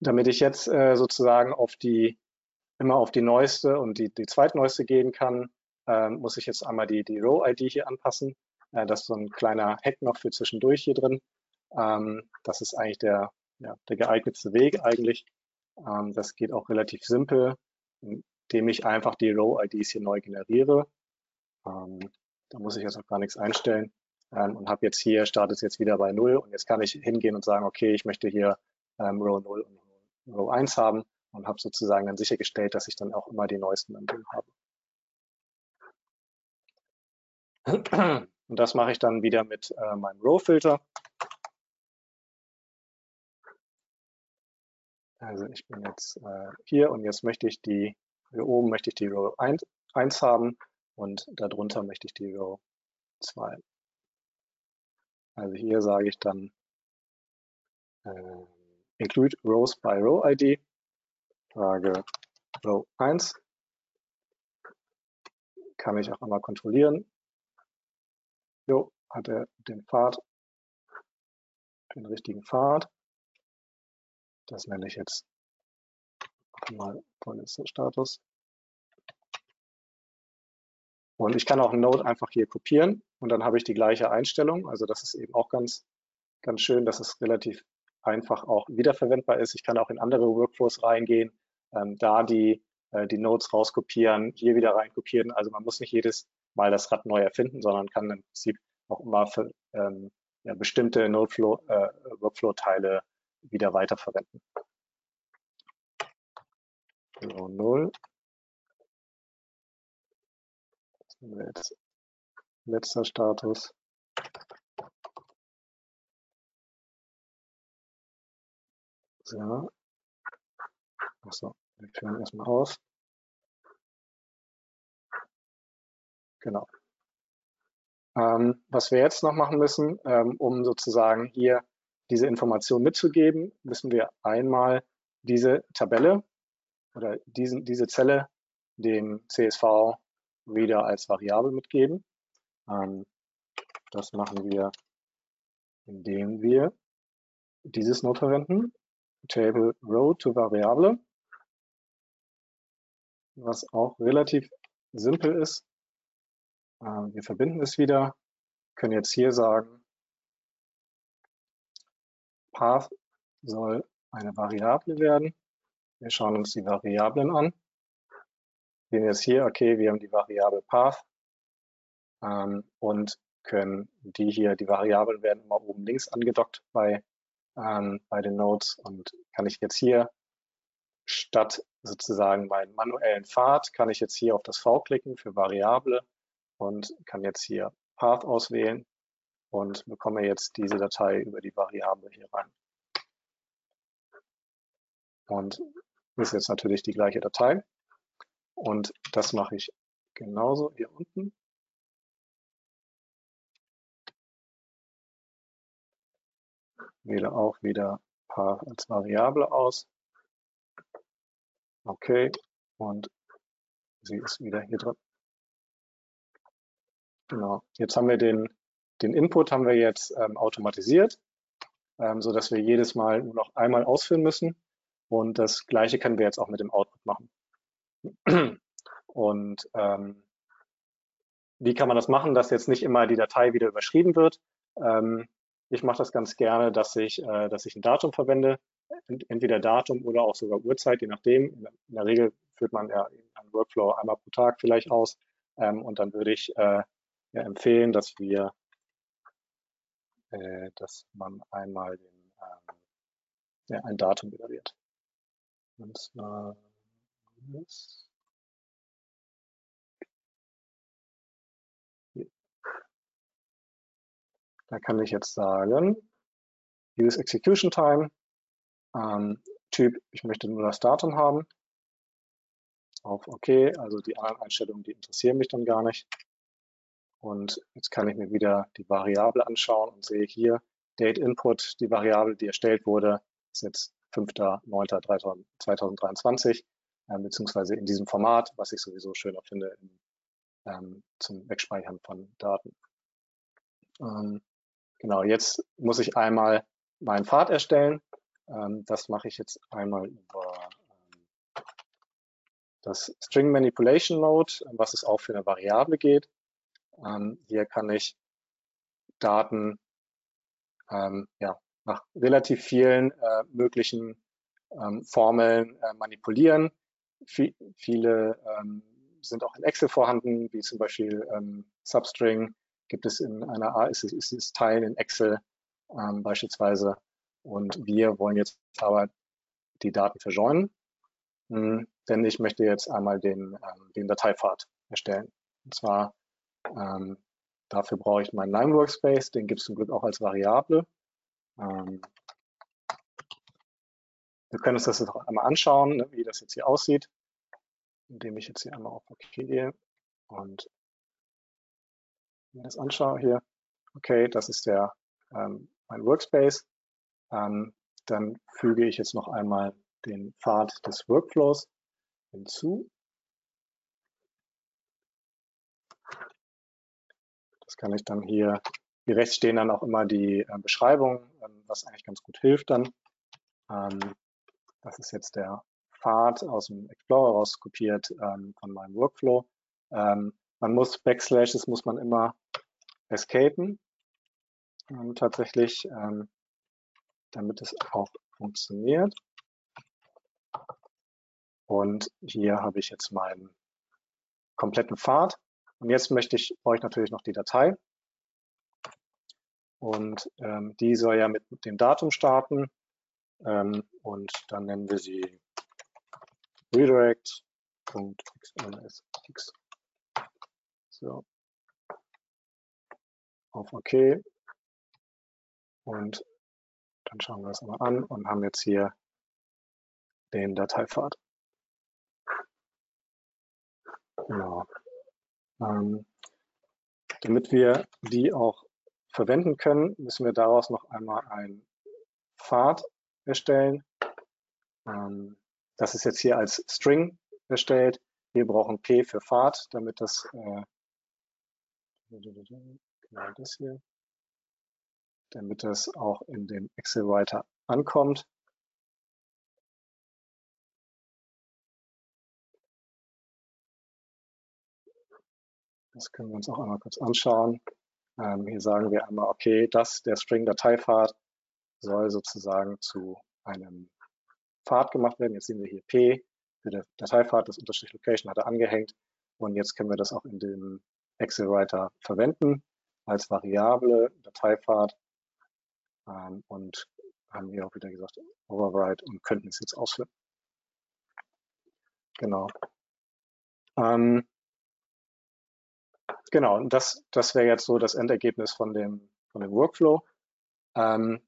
damit ich jetzt äh, sozusagen auf die, immer auf die neueste und die, die zweitneueste gehen kann, äh, muss ich jetzt einmal die, die Row-ID hier anpassen. Äh, das ist so ein kleiner Hack noch für zwischendurch hier drin. Ähm, das ist eigentlich der, ja, der geeignetste Weg eigentlich. Ähm, das geht auch relativ simpel, indem ich einfach die Row-IDs hier neu generiere. Ähm, da muss ich jetzt auch gar nichts einstellen ähm, und habe jetzt hier, startet jetzt wieder bei 0 und jetzt kann ich hingehen und sagen, okay, ich möchte hier ähm, Row 0 und Row 1 haben und habe sozusagen dann sichergestellt, dass ich dann auch immer die neuesten drin habe. Und das mache ich dann wieder mit äh, meinem Row-Filter. Also ich bin jetzt äh, hier und jetzt möchte ich die, hier oben möchte ich die Row 1, 1 haben und darunter möchte ich die Row 2. Also hier sage ich dann äh, include rows by row ID, sage Row 1, kann ich auch einmal kontrollieren. Jo, hat er den Pfad, den richtigen Pfad. Das nenne ich jetzt mal vorletzter Status. Und ich kann auch ein Node einfach hier kopieren und dann habe ich die gleiche Einstellung. Also das ist eben auch ganz, ganz schön, dass es relativ einfach auch wiederverwendbar ist. Ich kann auch in andere Workflows reingehen, ähm, da die, äh, die Nodes rauskopieren, hier wieder reinkopieren. Also man muss nicht jedes Mal das Rad neu erfinden, sondern kann im Prinzip auch immer für ähm, ja, bestimmte äh, Workflow-Teile wieder weiterverwenden. So, 0. Das nehmen wir jetzt letzter Status. So. Achso, wir führen erstmal aus. Genau. Ähm, was wir jetzt noch machen müssen, ähm, um sozusagen hier diese Information mitzugeben, müssen wir einmal diese Tabelle oder diesen, diese Zelle dem CSV wieder als Variable mitgeben. Ähm, das machen wir, indem wir dieses Node verwenden, Table Row to Variable, was auch relativ simpel ist. Ähm, wir verbinden es wieder, können jetzt hier sagen, Path soll eine Variable werden. Wir schauen uns die Variablen an. Wir sehen jetzt hier, okay, wir haben die Variable Path ähm, und können die hier, die Variablen werden immer oben links angedockt bei, ähm, bei den Nodes und kann ich jetzt hier statt sozusagen meinen manuellen Pfad, kann ich jetzt hier auf das V klicken für Variable und kann jetzt hier Path auswählen und bekomme jetzt diese Datei über die Variable hier rein. Und ist jetzt natürlich die gleiche Datei. Und das mache ich genauso hier unten. Wähle auch wieder Path als Variable aus. Okay, und sie ist wieder hier drin. Genau, jetzt haben wir den, den Input haben wir jetzt ähm, automatisiert, ähm, so dass wir jedes Mal nur noch einmal ausführen müssen. Und das Gleiche können wir jetzt auch mit dem Output machen. Und ähm, wie kann man das machen, dass jetzt nicht immer die Datei wieder überschrieben wird? Ähm, ich mache das ganz gerne, dass ich, äh, dass ich ein Datum verwende, entweder Datum oder auch sogar Uhrzeit, je nachdem. In der Regel führt man ja einen Workflow einmal pro Tag vielleicht aus. Ähm, und dann würde ich äh, ja, empfehlen, dass wir, äh, dass man einmal den, ähm, ja, ein Datum generiert. Und zwar das. Da kann ich jetzt sagen, use execution time, ähm, Typ, ich möchte nur das Datum haben, auf OK, also die anderen Einstellungen, die interessieren mich dann gar nicht. Und jetzt kann ich mir wieder die Variable anschauen und sehe hier, Date Input, die Variable, die erstellt wurde, ist jetzt 5.9.2023, äh, beziehungsweise in diesem Format, was ich sowieso schöner finde in, ähm, zum Wegspeichern von Daten. Ähm, genau, jetzt muss ich einmal meinen Pfad erstellen. Ähm, das mache ich jetzt einmal über ähm, das String Manipulation Mode, was es auch für eine Variable geht. Ähm, hier kann ich Daten ähm, ja, nach relativ vielen äh, möglichen ähm, Formeln äh, manipulieren. V viele ähm, sind auch in Excel vorhanden, wie zum Beispiel ähm, Substring gibt es in einer A, ist, ist, ist Teil in Excel ähm, beispielsweise. Und wir wollen jetzt aber die Daten verjoinen, hm, denn ich möchte jetzt einmal den, den Dateipfad erstellen. Und zwar ähm, dafür brauche ich meinen Lime Workspace, den gibt es zum Glück auch als Variable. Ähm, wir können uns das jetzt auch einmal anschauen, ne, wie das jetzt hier aussieht, indem ich jetzt hier einmal auf OK gehe und mir das anschaue hier. Okay, das ist der ähm, mein Workspace. Ähm, dann füge ich jetzt noch einmal den Pfad des Workflows hinzu. Kann ich dann hier, hier rechts stehen dann auch immer die äh, Beschreibung, ähm, was eigentlich ganz gut hilft dann. Ähm, das ist jetzt der Pfad aus dem Explorer rauskopiert ähm, von meinem Workflow. Ähm, man muss Backslash, das muss man immer escapen. Ähm, tatsächlich, ähm, damit es auch funktioniert. Und hier habe ich jetzt meinen kompletten Pfad. Und jetzt möchte ich, ich natürlich noch die Datei. Und ähm, die soll ja mit dem Datum starten. Ähm, und dann nennen wir sie redirect.xlsx. So. Auf OK. Und dann schauen wir das mal an und haben jetzt hier den Dateipfad. Genau. Ähm, damit wir die auch verwenden können, müssen wir daraus noch einmal einen Pfad erstellen. Ähm, das ist jetzt hier als String erstellt. Wir brauchen P für Pfad, damit das äh, genau das hier, damit das auch in dem Excel Writer ankommt. Das können wir uns auch einmal kurz anschauen. Ähm, hier sagen wir einmal, okay, das, der String-Dateipfad soll sozusagen zu einem Pfad gemacht werden. Jetzt sehen wir hier P für den Dateipfad, das Unterstrich Location hat er angehängt. Und jetzt können wir das auch in dem Excel Writer verwenden als Variable, Dateipfad. Ähm, und haben hier auch wieder gesagt, Override und könnten es jetzt ausführen. Genau. Ähm, genau, und das, das wäre jetzt so das Endergebnis von dem, von dem Workflow. Ähm,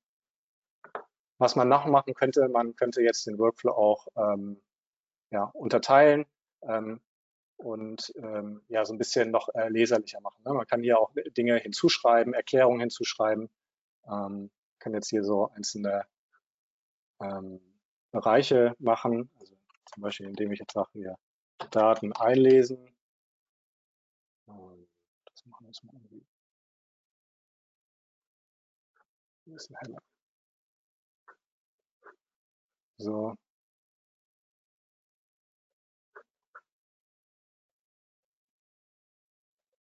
was man nachmachen könnte, man könnte jetzt den Workflow auch ähm, ja, unterteilen ähm, und ähm, ja, so ein bisschen noch äh, leserlicher machen. Ne? Man kann hier auch Dinge hinzuschreiben, Erklärungen hinzuschreiben. Ähm, kann jetzt hier so einzelne ähm, Bereiche machen, also zum Beispiel indem ich jetzt sage, hier Daten einlesen. Jetzt mal irgendwie ein bisschen heller. So.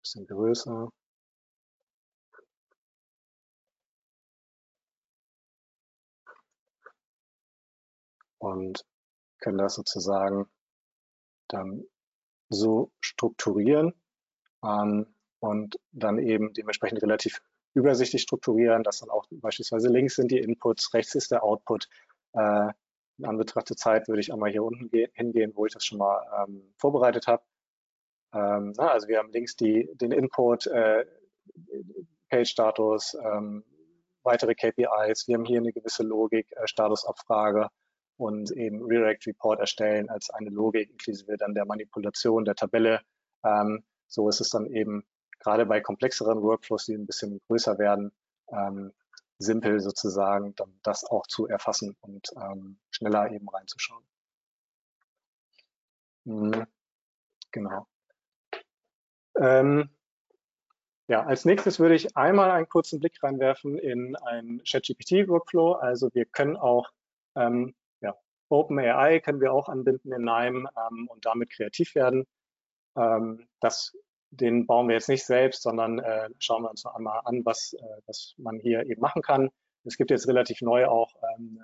Bisschen größer. Und können das sozusagen dann so strukturieren ähm, und dann eben dementsprechend relativ übersichtlich strukturieren, dass dann auch beispielsweise links sind die Inputs, rechts ist der Output, äh, in Anbetracht der Zeit würde ich einmal hier unten hingehen, wo ich das schon mal ähm, vorbereitet habe. Ähm, also wir haben links die, den Input, äh, Page-Status, ähm, weitere KPIs. Wir haben hier eine gewisse Logik, äh, Statusabfrage und eben Redirect Report erstellen als eine Logik inklusive dann der Manipulation der Tabelle. Ähm, so ist es dann eben gerade bei komplexeren Workflows, die ein bisschen größer werden, ähm, simpel sozusagen dann das auch zu erfassen und ähm, schneller eben reinzuschauen. Mhm. Genau. Ähm, ja, als nächstes würde ich einmal einen kurzen Blick reinwerfen in einen ChatGPT-Workflow. Also wir können auch Ähm, ja, OpenAI können wir auch anbinden in NIME ähm, und damit kreativ werden. Ähm, das, den bauen wir jetzt nicht selbst, sondern äh, schauen wir uns noch einmal an, was, äh, was man hier eben machen kann. Es gibt jetzt relativ neu auch ähm,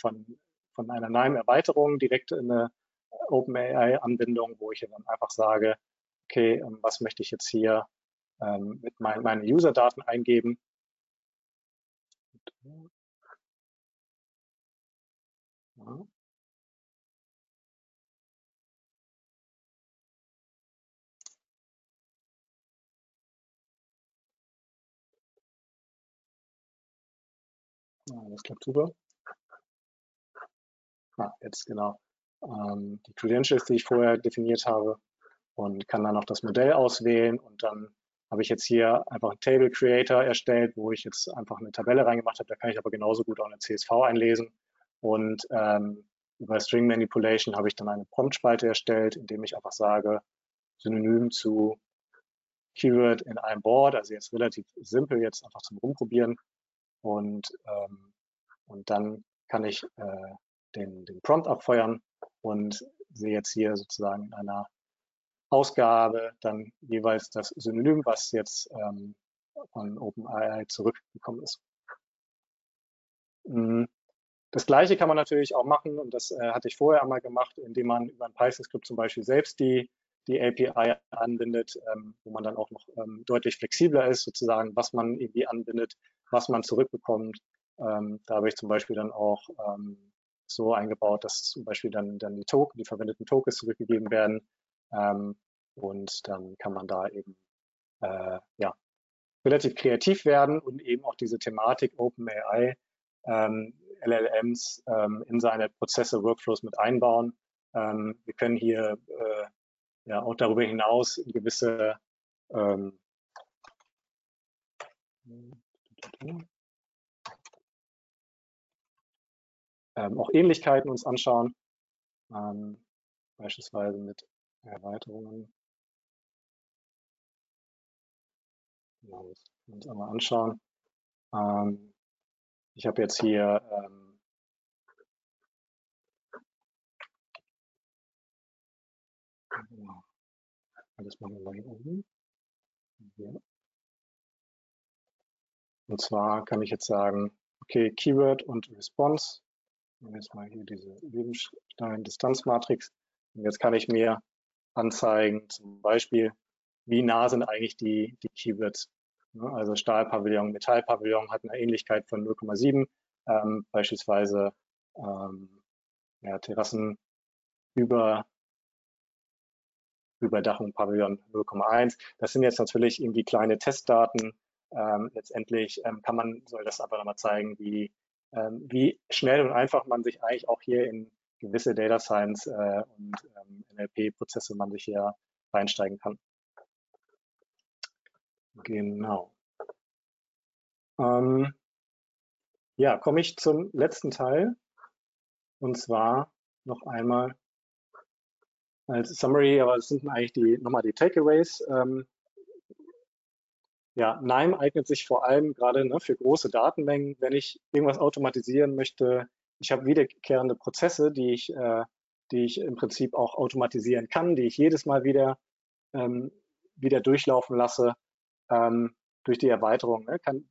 von, von einer NIME-Erweiterung direkt eine OpenAI-Anbindung, wo ich dann einfach sage, okay, ähm, was möchte ich jetzt hier ähm, mit mein, meinen User-Daten eingeben. Ja. Ja, das klappt super. Ah, jetzt genau. Ähm, die Credentials, die ich vorher definiert habe und kann dann noch das Modell auswählen und dann habe ich jetzt hier einfach einen Table Creator erstellt, wo ich jetzt einfach eine Tabelle reingemacht habe. Da kann ich aber genauso gut auch eine CSV einlesen. Und ähm, über String Manipulation habe ich dann eine Prompt-Spalte erstellt, indem ich einfach sage, synonym zu Keyword in einem Board, also jetzt relativ simpel, jetzt einfach zum Rumprobieren. Und, ähm, und dann kann ich äh, den, den Prompt abfeuern und sehe jetzt hier sozusagen in einer Ausgabe dann jeweils das Synonym, was jetzt ähm, von OpenAI zurückgekommen ist. Mhm. Das gleiche kann man natürlich auch machen und das äh, hatte ich vorher einmal gemacht, indem man über ein Python-Skript zum Beispiel selbst die, die API anbindet, ähm, wo man dann auch noch ähm, deutlich flexibler ist, sozusagen, was man irgendwie anbindet, was man zurückbekommt. Ähm, da habe ich zum Beispiel dann auch ähm, so eingebaut, dass zum Beispiel dann, dann die Token, die verwendeten Tokens zurückgegeben werden. Ähm, und dann kann man da eben äh, ja, relativ kreativ werden und eben auch diese Thematik OpenAI, ähm, LLMs ähm, in seine Prozesse, Workflows mit einbauen. Ähm, wir können hier äh, ja auch darüber hinaus gewisse ähm, ähm, auch Ähnlichkeiten uns anschauen, ähm, beispielsweise mit Erweiterungen. Genau, das uns einmal anschauen. Ähm, ich habe jetzt hier ähm, genau, das machen wir mal hier oben. Hier. Und zwar kann ich jetzt sagen, okay, Keyword und Response nehme jetzt mal hier diese Lebenstein-Distanzmatrix. Und jetzt kann ich mir anzeigen, zum Beispiel, wie nah sind eigentlich die, die Keywords. Also Stahlpavillon, Metallpavillon hat eine Ähnlichkeit von 0,7, ähm, beispielsweise ähm, ja, Terrassen über Überdachung Pavillon 0,1. Das sind jetzt natürlich irgendwie kleine Testdaten. Ähm, letztendlich ähm, kann man, soll das einfach nochmal zeigen, wie, ähm, wie schnell und einfach man sich eigentlich auch hier in gewisse Data Science äh, und ähm, NLP-Prozesse man sich hier reinsteigen kann. Genau. Ähm, ja, komme ich zum letzten Teil und zwar noch einmal als Summary, aber es sind eigentlich die nochmal die Takeaways. Ähm, ja, NIME eignet sich vor allem gerade ne, für große Datenmengen, wenn ich irgendwas automatisieren möchte. Ich habe wiederkehrende Prozesse, die ich, äh, die ich im Prinzip auch automatisieren kann, die ich jedes Mal wieder, ähm, wieder durchlaufen lasse. Ähm, durch die Erweiterung ne, kann,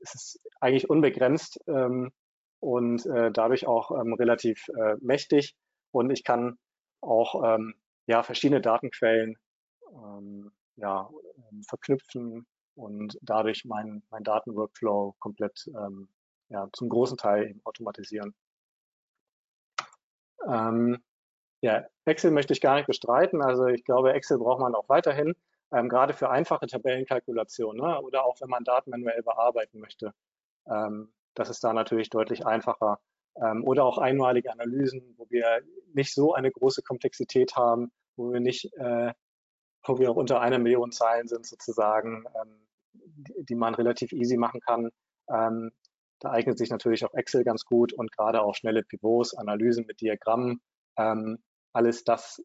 ist es eigentlich unbegrenzt ähm, und äh, dadurch auch ähm, relativ äh, mächtig. Und ich kann auch ähm, ja, verschiedene Datenquellen ähm, ja, verknüpfen, und dadurch meinen mein Datenworkflow komplett ähm, ja, zum großen Teil automatisieren. Ähm, ja, Excel möchte ich gar nicht bestreiten. Also ich glaube, Excel braucht man auch weiterhin, ähm, gerade für einfache Tabellenkalkulationen ne? oder auch wenn man Daten manuell bearbeiten möchte. Ähm, das ist da natürlich deutlich einfacher. Ähm, oder auch einmalige Analysen, wo wir nicht so eine große Komplexität haben, wo wir nicht, äh, wo wir auch unter einer Million Zeilen sind sozusagen, ähm, die man relativ easy machen kann. Ähm, da eignet sich natürlich auch Excel ganz gut und gerade auch schnelle Pivots, Analysen mit Diagrammen, ähm, alles das,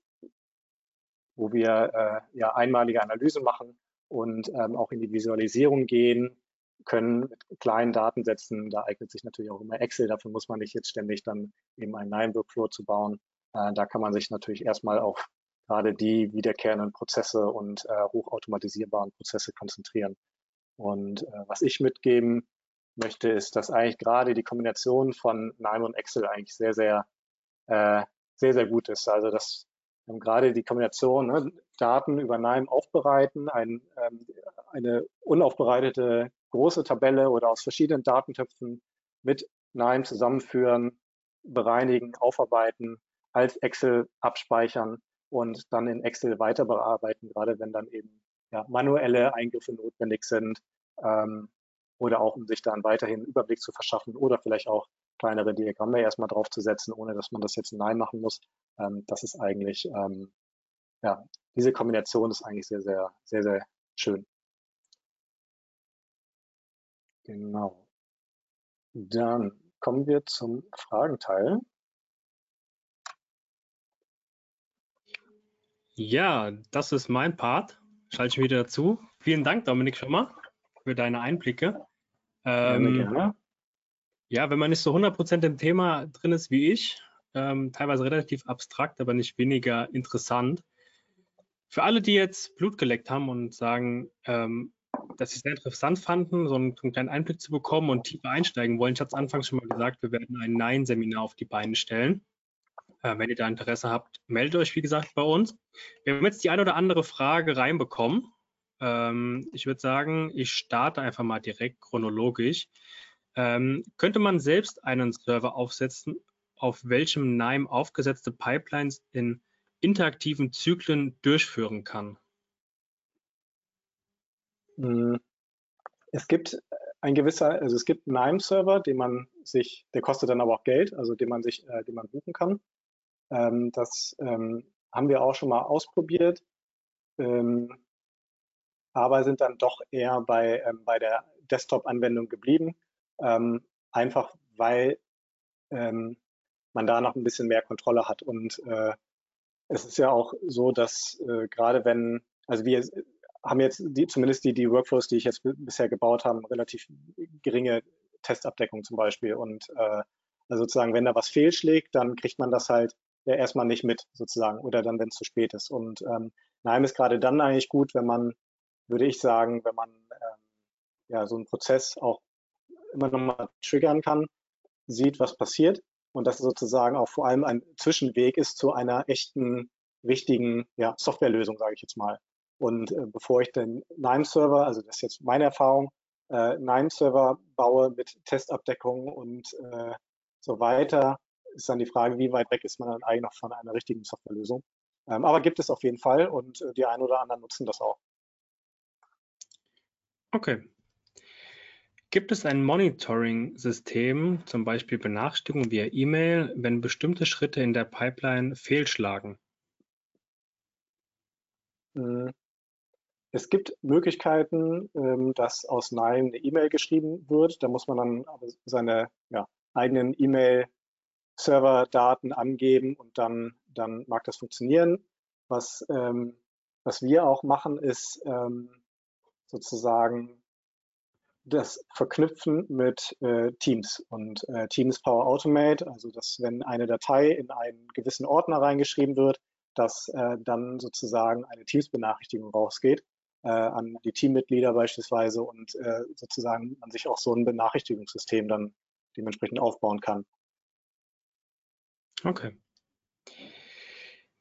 wo wir äh, ja einmalige Analysen machen und ähm, auch in die Visualisierung gehen, können mit kleinen Datensätzen, da eignet sich natürlich auch immer Excel, dafür muss man nicht jetzt ständig dann eben einen NIME-Workflow zu bauen. Äh, da kann man sich natürlich erstmal auf gerade die wiederkehrenden Prozesse und äh, hochautomatisierbaren Prozesse konzentrieren. Und äh, was ich mitgeben möchte, ist, dass eigentlich gerade die Kombination von NIME und Excel eigentlich sehr, sehr, äh, sehr, sehr gut ist. Also dass ähm, gerade die Kombination ne, Daten über NIME aufbereiten, ein, ähm, eine unaufbereitete große Tabelle oder aus verschiedenen Datentöpfen mit NIME zusammenführen, bereinigen, aufarbeiten, als Excel abspeichern und dann in Excel weiter bearbeiten, gerade wenn dann eben ja, manuelle Eingriffe notwendig sind ähm, oder auch um sich dann weiterhin einen Überblick zu verschaffen oder vielleicht auch kleinere Diagramme erstmal draufzusetzen, ohne dass man das jetzt in Nein machen muss. Ähm, das ist eigentlich, ähm, ja, diese Kombination ist eigentlich sehr, sehr, sehr, sehr schön. Genau. Dann kommen wir zum Fragenteil. Ja, das ist mein Part. Schalte ich wieder dazu. Vielen Dank, Dominik, schon mal für deine Einblicke. Ähm, gerne. Ja, wenn man nicht so 100% im Thema drin ist wie ich, ähm, teilweise relativ abstrakt, aber nicht weniger interessant. Für alle, die jetzt Blut geleckt haben und sagen, ähm, dass sie es sehr interessant fanden, so einen, einen, kleinen Einblick zu bekommen und tiefer einsteigen wollen, ich hatte es anfangs schon mal gesagt, wir werden ein Nein-Seminar auf die Beine stellen. Äh, wenn ihr da Interesse habt, meldet euch, wie gesagt, bei uns. Wir haben jetzt die eine oder andere Frage reinbekommen. Ähm, ich würde sagen, ich starte einfach mal direkt chronologisch. Ähm, könnte man selbst einen Server aufsetzen, auf welchem NIME aufgesetzte Pipelines in interaktiven Zyklen durchführen kann? Hm. Es gibt ein gewisser, also es gibt NIME-Server, den man sich, der kostet dann aber auch Geld, also den man sich, äh, den man buchen kann. Ähm, das ähm, haben wir auch schon mal ausprobiert, ähm, aber sind dann doch eher bei, ähm, bei der Desktop-Anwendung geblieben, ähm, einfach weil ähm, man da noch ein bisschen mehr Kontrolle hat. Und äh, es ist ja auch so, dass äh, gerade wenn, also wir haben jetzt die, zumindest die, die Workflows, die ich jetzt bisher gebaut habe, relativ geringe Testabdeckung zum Beispiel. Und äh, also sozusagen, wenn da was fehlschlägt, dann kriegt man das halt ja erstmal nicht mit, sozusagen, oder dann, wenn es zu spät ist. Und ähm, Neim ist gerade dann eigentlich gut, wenn man, würde ich sagen, wenn man ähm, ja so einen Prozess auch immer nochmal triggern kann, sieht, was passiert und das sozusagen auch vor allem ein Zwischenweg ist zu einer echten, wichtigen ja, Softwarelösung, sage ich jetzt mal. Und äh, bevor ich den NIME-Server, also das ist jetzt meine Erfahrung, äh, NIME-Server baue mit Testabdeckung und äh, so weiter, ist dann die Frage, wie weit weg ist man dann eigentlich noch von einer richtigen Softwarelösung. Ähm, aber gibt es auf jeden Fall und äh, die einen oder anderen nutzen das auch. Okay. Gibt es ein Monitoring-System, zum Beispiel Benachrichtigungen via E-Mail, wenn bestimmte Schritte in der Pipeline fehlschlagen? Hm. Es gibt Möglichkeiten, ähm, dass aus Nein eine E-Mail geschrieben wird. Da muss man dann seine ja, eigenen E-Mail Serverdaten angeben und dann, dann mag das funktionieren. Was, ähm, was wir auch machen, ist ähm, sozusagen das Verknüpfen mit äh, Teams und äh, Teams Power Automate, also dass wenn eine Datei in einen gewissen Ordner reingeschrieben wird, dass äh, dann sozusagen eine Teams-Benachrichtigung rausgeht äh, an die Teammitglieder beispielsweise und äh, sozusagen man sich auch so ein Benachrichtigungssystem dann dementsprechend aufbauen kann. Okay.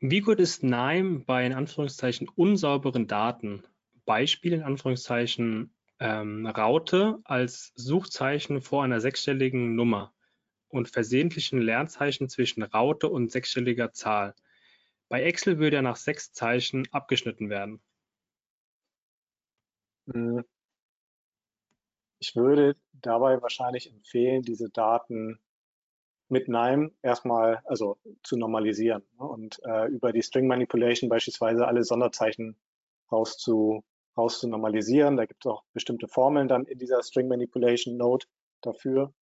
Wie gut ist NIME bei in Anführungszeichen unsauberen Daten? Beispiel in Anführungszeichen ähm, Raute als Suchzeichen vor einer sechsstelligen Nummer und versehentlichen Leerzeichen zwischen Raute und sechsstelliger Zahl. Bei Excel würde er nach sechs Zeichen abgeschnitten werden. Hm. Ich würde dabei wahrscheinlich empfehlen, diese Daten mit NIME erstmal also zu normalisieren ne? und äh, über die String Manipulation beispielsweise alle Sonderzeichen raus zu, raus zu normalisieren. Da gibt es auch bestimmte Formeln dann in dieser String Manipulation Node dafür,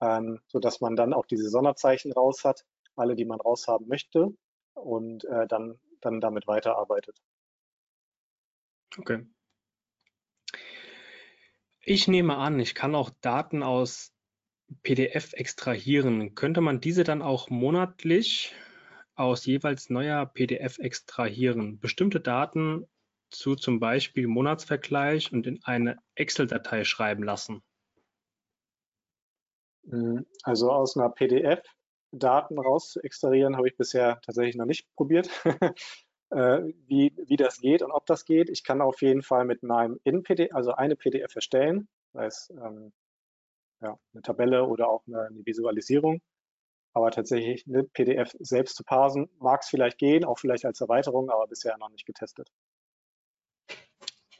ähm, so dass man dann auch diese Sonderzeichen raus hat, alle, die man raushaben möchte und äh, dann, dann damit weiterarbeitet. Okay. Ich nehme an, ich kann auch Daten aus PDF extrahieren. Könnte man diese dann auch monatlich aus jeweils neuer PDF extrahieren? Bestimmte Daten zu zum Beispiel Monatsvergleich und in eine Excel-Datei schreiben lassen? Hm, also aus einer PDF Daten raus zu extrahieren, habe ich bisher tatsächlich noch nicht probiert, äh, wie, wie das geht und ob das geht. Ich kann auf jeden Fall mit meinem in PDF, also eine PDF erstellen, sei es ähm, ja, eine Tabelle oder auch eine, eine Visualisierung. Aber tatsächlich eine PDF selbst zu parsen, mag es vielleicht gehen, auch vielleicht als Erweiterung, aber bisher noch nicht getestet.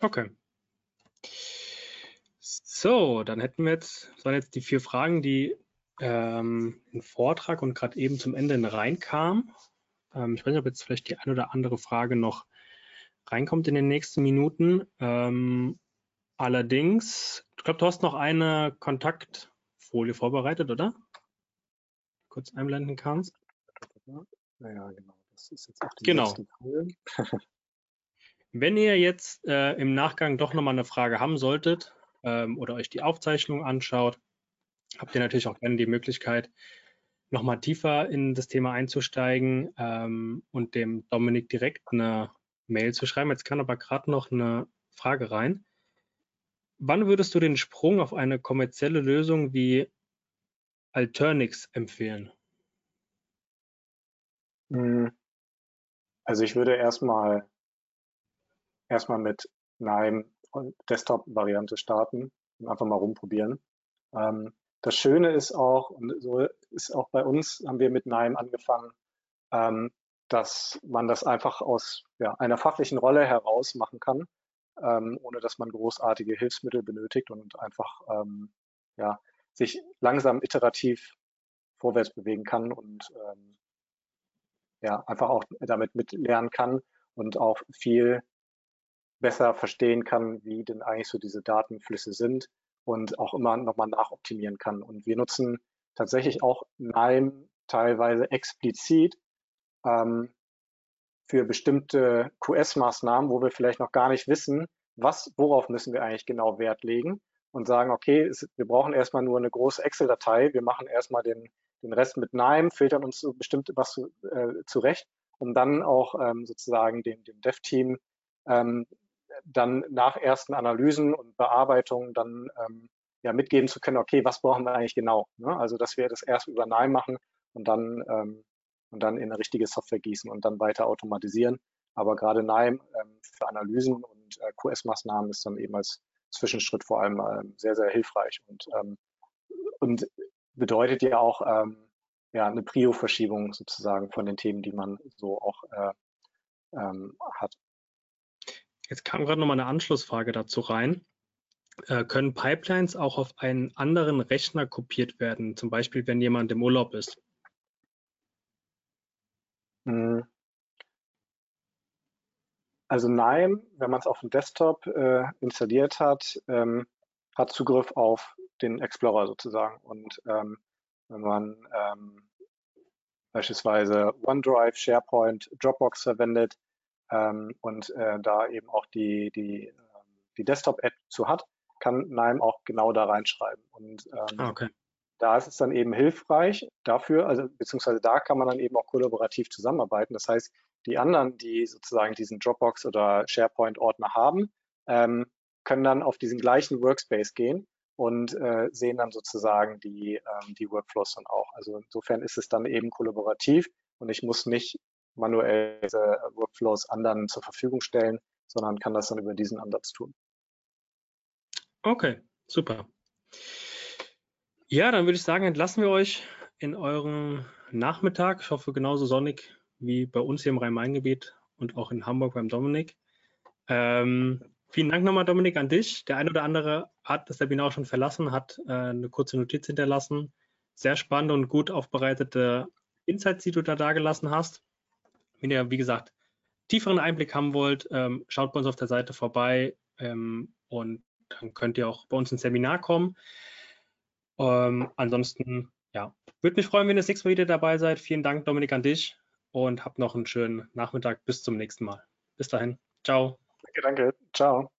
Okay. So, dann hätten wir jetzt, das waren jetzt die vier Fragen, die ähm, im Vortrag und gerade eben zum Ende reinkamen. Ähm, ich weiß nicht, ob jetzt vielleicht die eine oder andere Frage noch reinkommt in den nächsten Minuten. Ähm, allerdings, ich glaube, du hast noch eine Kontaktfolie vorbereitet, oder? Kurz einblenden kannst. Naja, genau. Das ist jetzt auch die genau. Wenn ihr jetzt äh, im Nachgang doch nochmal eine Frage haben solltet ähm, oder euch die Aufzeichnung anschaut, habt ihr natürlich auch gerne die Möglichkeit, nochmal tiefer in das Thema einzusteigen ähm, und dem Dominik direkt eine Mail zu schreiben. Jetzt kann aber gerade noch eine Frage rein. Wann würdest du den Sprung auf eine kommerzielle Lösung wie Alternix empfehlen? Hm. Also ich würde erstmal erstmal mit einer Desktop-Variante starten und einfach mal rumprobieren. Ähm, das Schöne ist auch, und so ist auch bei uns, haben wir mit NIME angefangen, ähm, dass man das einfach aus ja, einer fachlichen Rolle heraus machen kann, ähm, ohne dass man großartige Hilfsmittel benötigt und einfach ähm, ja, sich langsam iterativ vorwärts bewegen kann und ähm, ja, einfach auch damit mitlernen kann und auch viel besser verstehen kann, wie denn eigentlich so diese Datenflüsse sind und auch immer nochmal nachoptimieren kann. Und wir nutzen tatsächlich auch NIME teilweise explizit ähm, für bestimmte QS-Maßnahmen, wo wir vielleicht noch gar nicht wissen, was, worauf müssen wir eigentlich genau Wert legen und sagen, okay, es, wir brauchen erstmal nur eine große Excel-Datei, wir machen erstmal den, den Rest mit NIME, filtern uns so bestimmt was zu, äh, zurecht, um dann auch ähm, sozusagen dem, dem Dev-Team ähm, dann nach ersten Analysen und Bearbeitungen dann ähm, ja mitgeben zu können, okay, was brauchen wir eigentlich genau? Ne? Also dass wir das erst über NIME machen und dann ähm, und dann in eine richtige Software gießen und dann weiter automatisieren. Aber gerade NIME ähm, für Analysen und äh, QS-Maßnahmen ist dann eben als Zwischenschritt vor allem ähm, sehr, sehr hilfreich und, ähm, und bedeutet ja auch ähm, ja, eine Prio-Verschiebung sozusagen von den Themen, die man so auch äh, ähm, hat. Jetzt kam gerade noch mal eine Anschlussfrage dazu rein. Äh, können Pipelines auch auf einen anderen Rechner kopiert werden, zum Beispiel wenn jemand im Urlaub ist? Hm. Also nein, wenn man es auf dem Desktop äh, installiert hat, ähm, hat Zugriff auf den Explorer sozusagen. Und ähm, wenn man ähm, beispielsweise OneDrive, SharePoint, Dropbox verwendet, ähm, und äh, da eben auch die, die, ähm, die Desktop-App zu hat, kann NIME auch genau da reinschreiben. Und ähm, ah, okay. Da ist es dann eben hilfreich dafür, also beziehungsweise da kann man dann eben auch kollaborativ zusammenarbeiten. Das heißt, die anderen, die sozusagen diesen Dropbox oder SharePoint-Ordner haben, ähm, können dann auf diesen gleichen Workspace gehen und äh, sehen dann sozusagen die, ähm, die Workflows dann auch. Also insofern ist es dann eben kollaborativ und ich muss nicht manuell diese Workflows anderen zur Verfügung stellen, sondern kann das dann über diesen Ansatz tun. Okay, super. Ja, dann würde ich sagen, entlassen wir euch in euren Nachmittag. Ich hoffe, genauso sonnig wie bei uns hier im Rhein-Main-Gebiet und auch in Hamburg beim Dominik. Ähm, vielen Dank nochmal, Dominik, an dich. Der eine oder andere hat das Webinar schon verlassen, hat äh, eine kurze Notiz hinterlassen. Sehr spannende und gut aufbereitete Insights, die du da dargelassen hast. Wenn ihr, wie gesagt, tieferen Einblick haben wollt, ähm, schaut bei uns auf der Seite vorbei ähm, und dann könnt ihr auch bei uns ins Seminar kommen. Ähm, ansonsten, ja, würde mich freuen, wenn ihr das nächste Mal wieder dabei seid. Vielen Dank, Dominik, an dich und habt noch einen schönen Nachmittag. Bis zum nächsten Mal. Bis dahin. Ciao. Danke, danke. Ciao.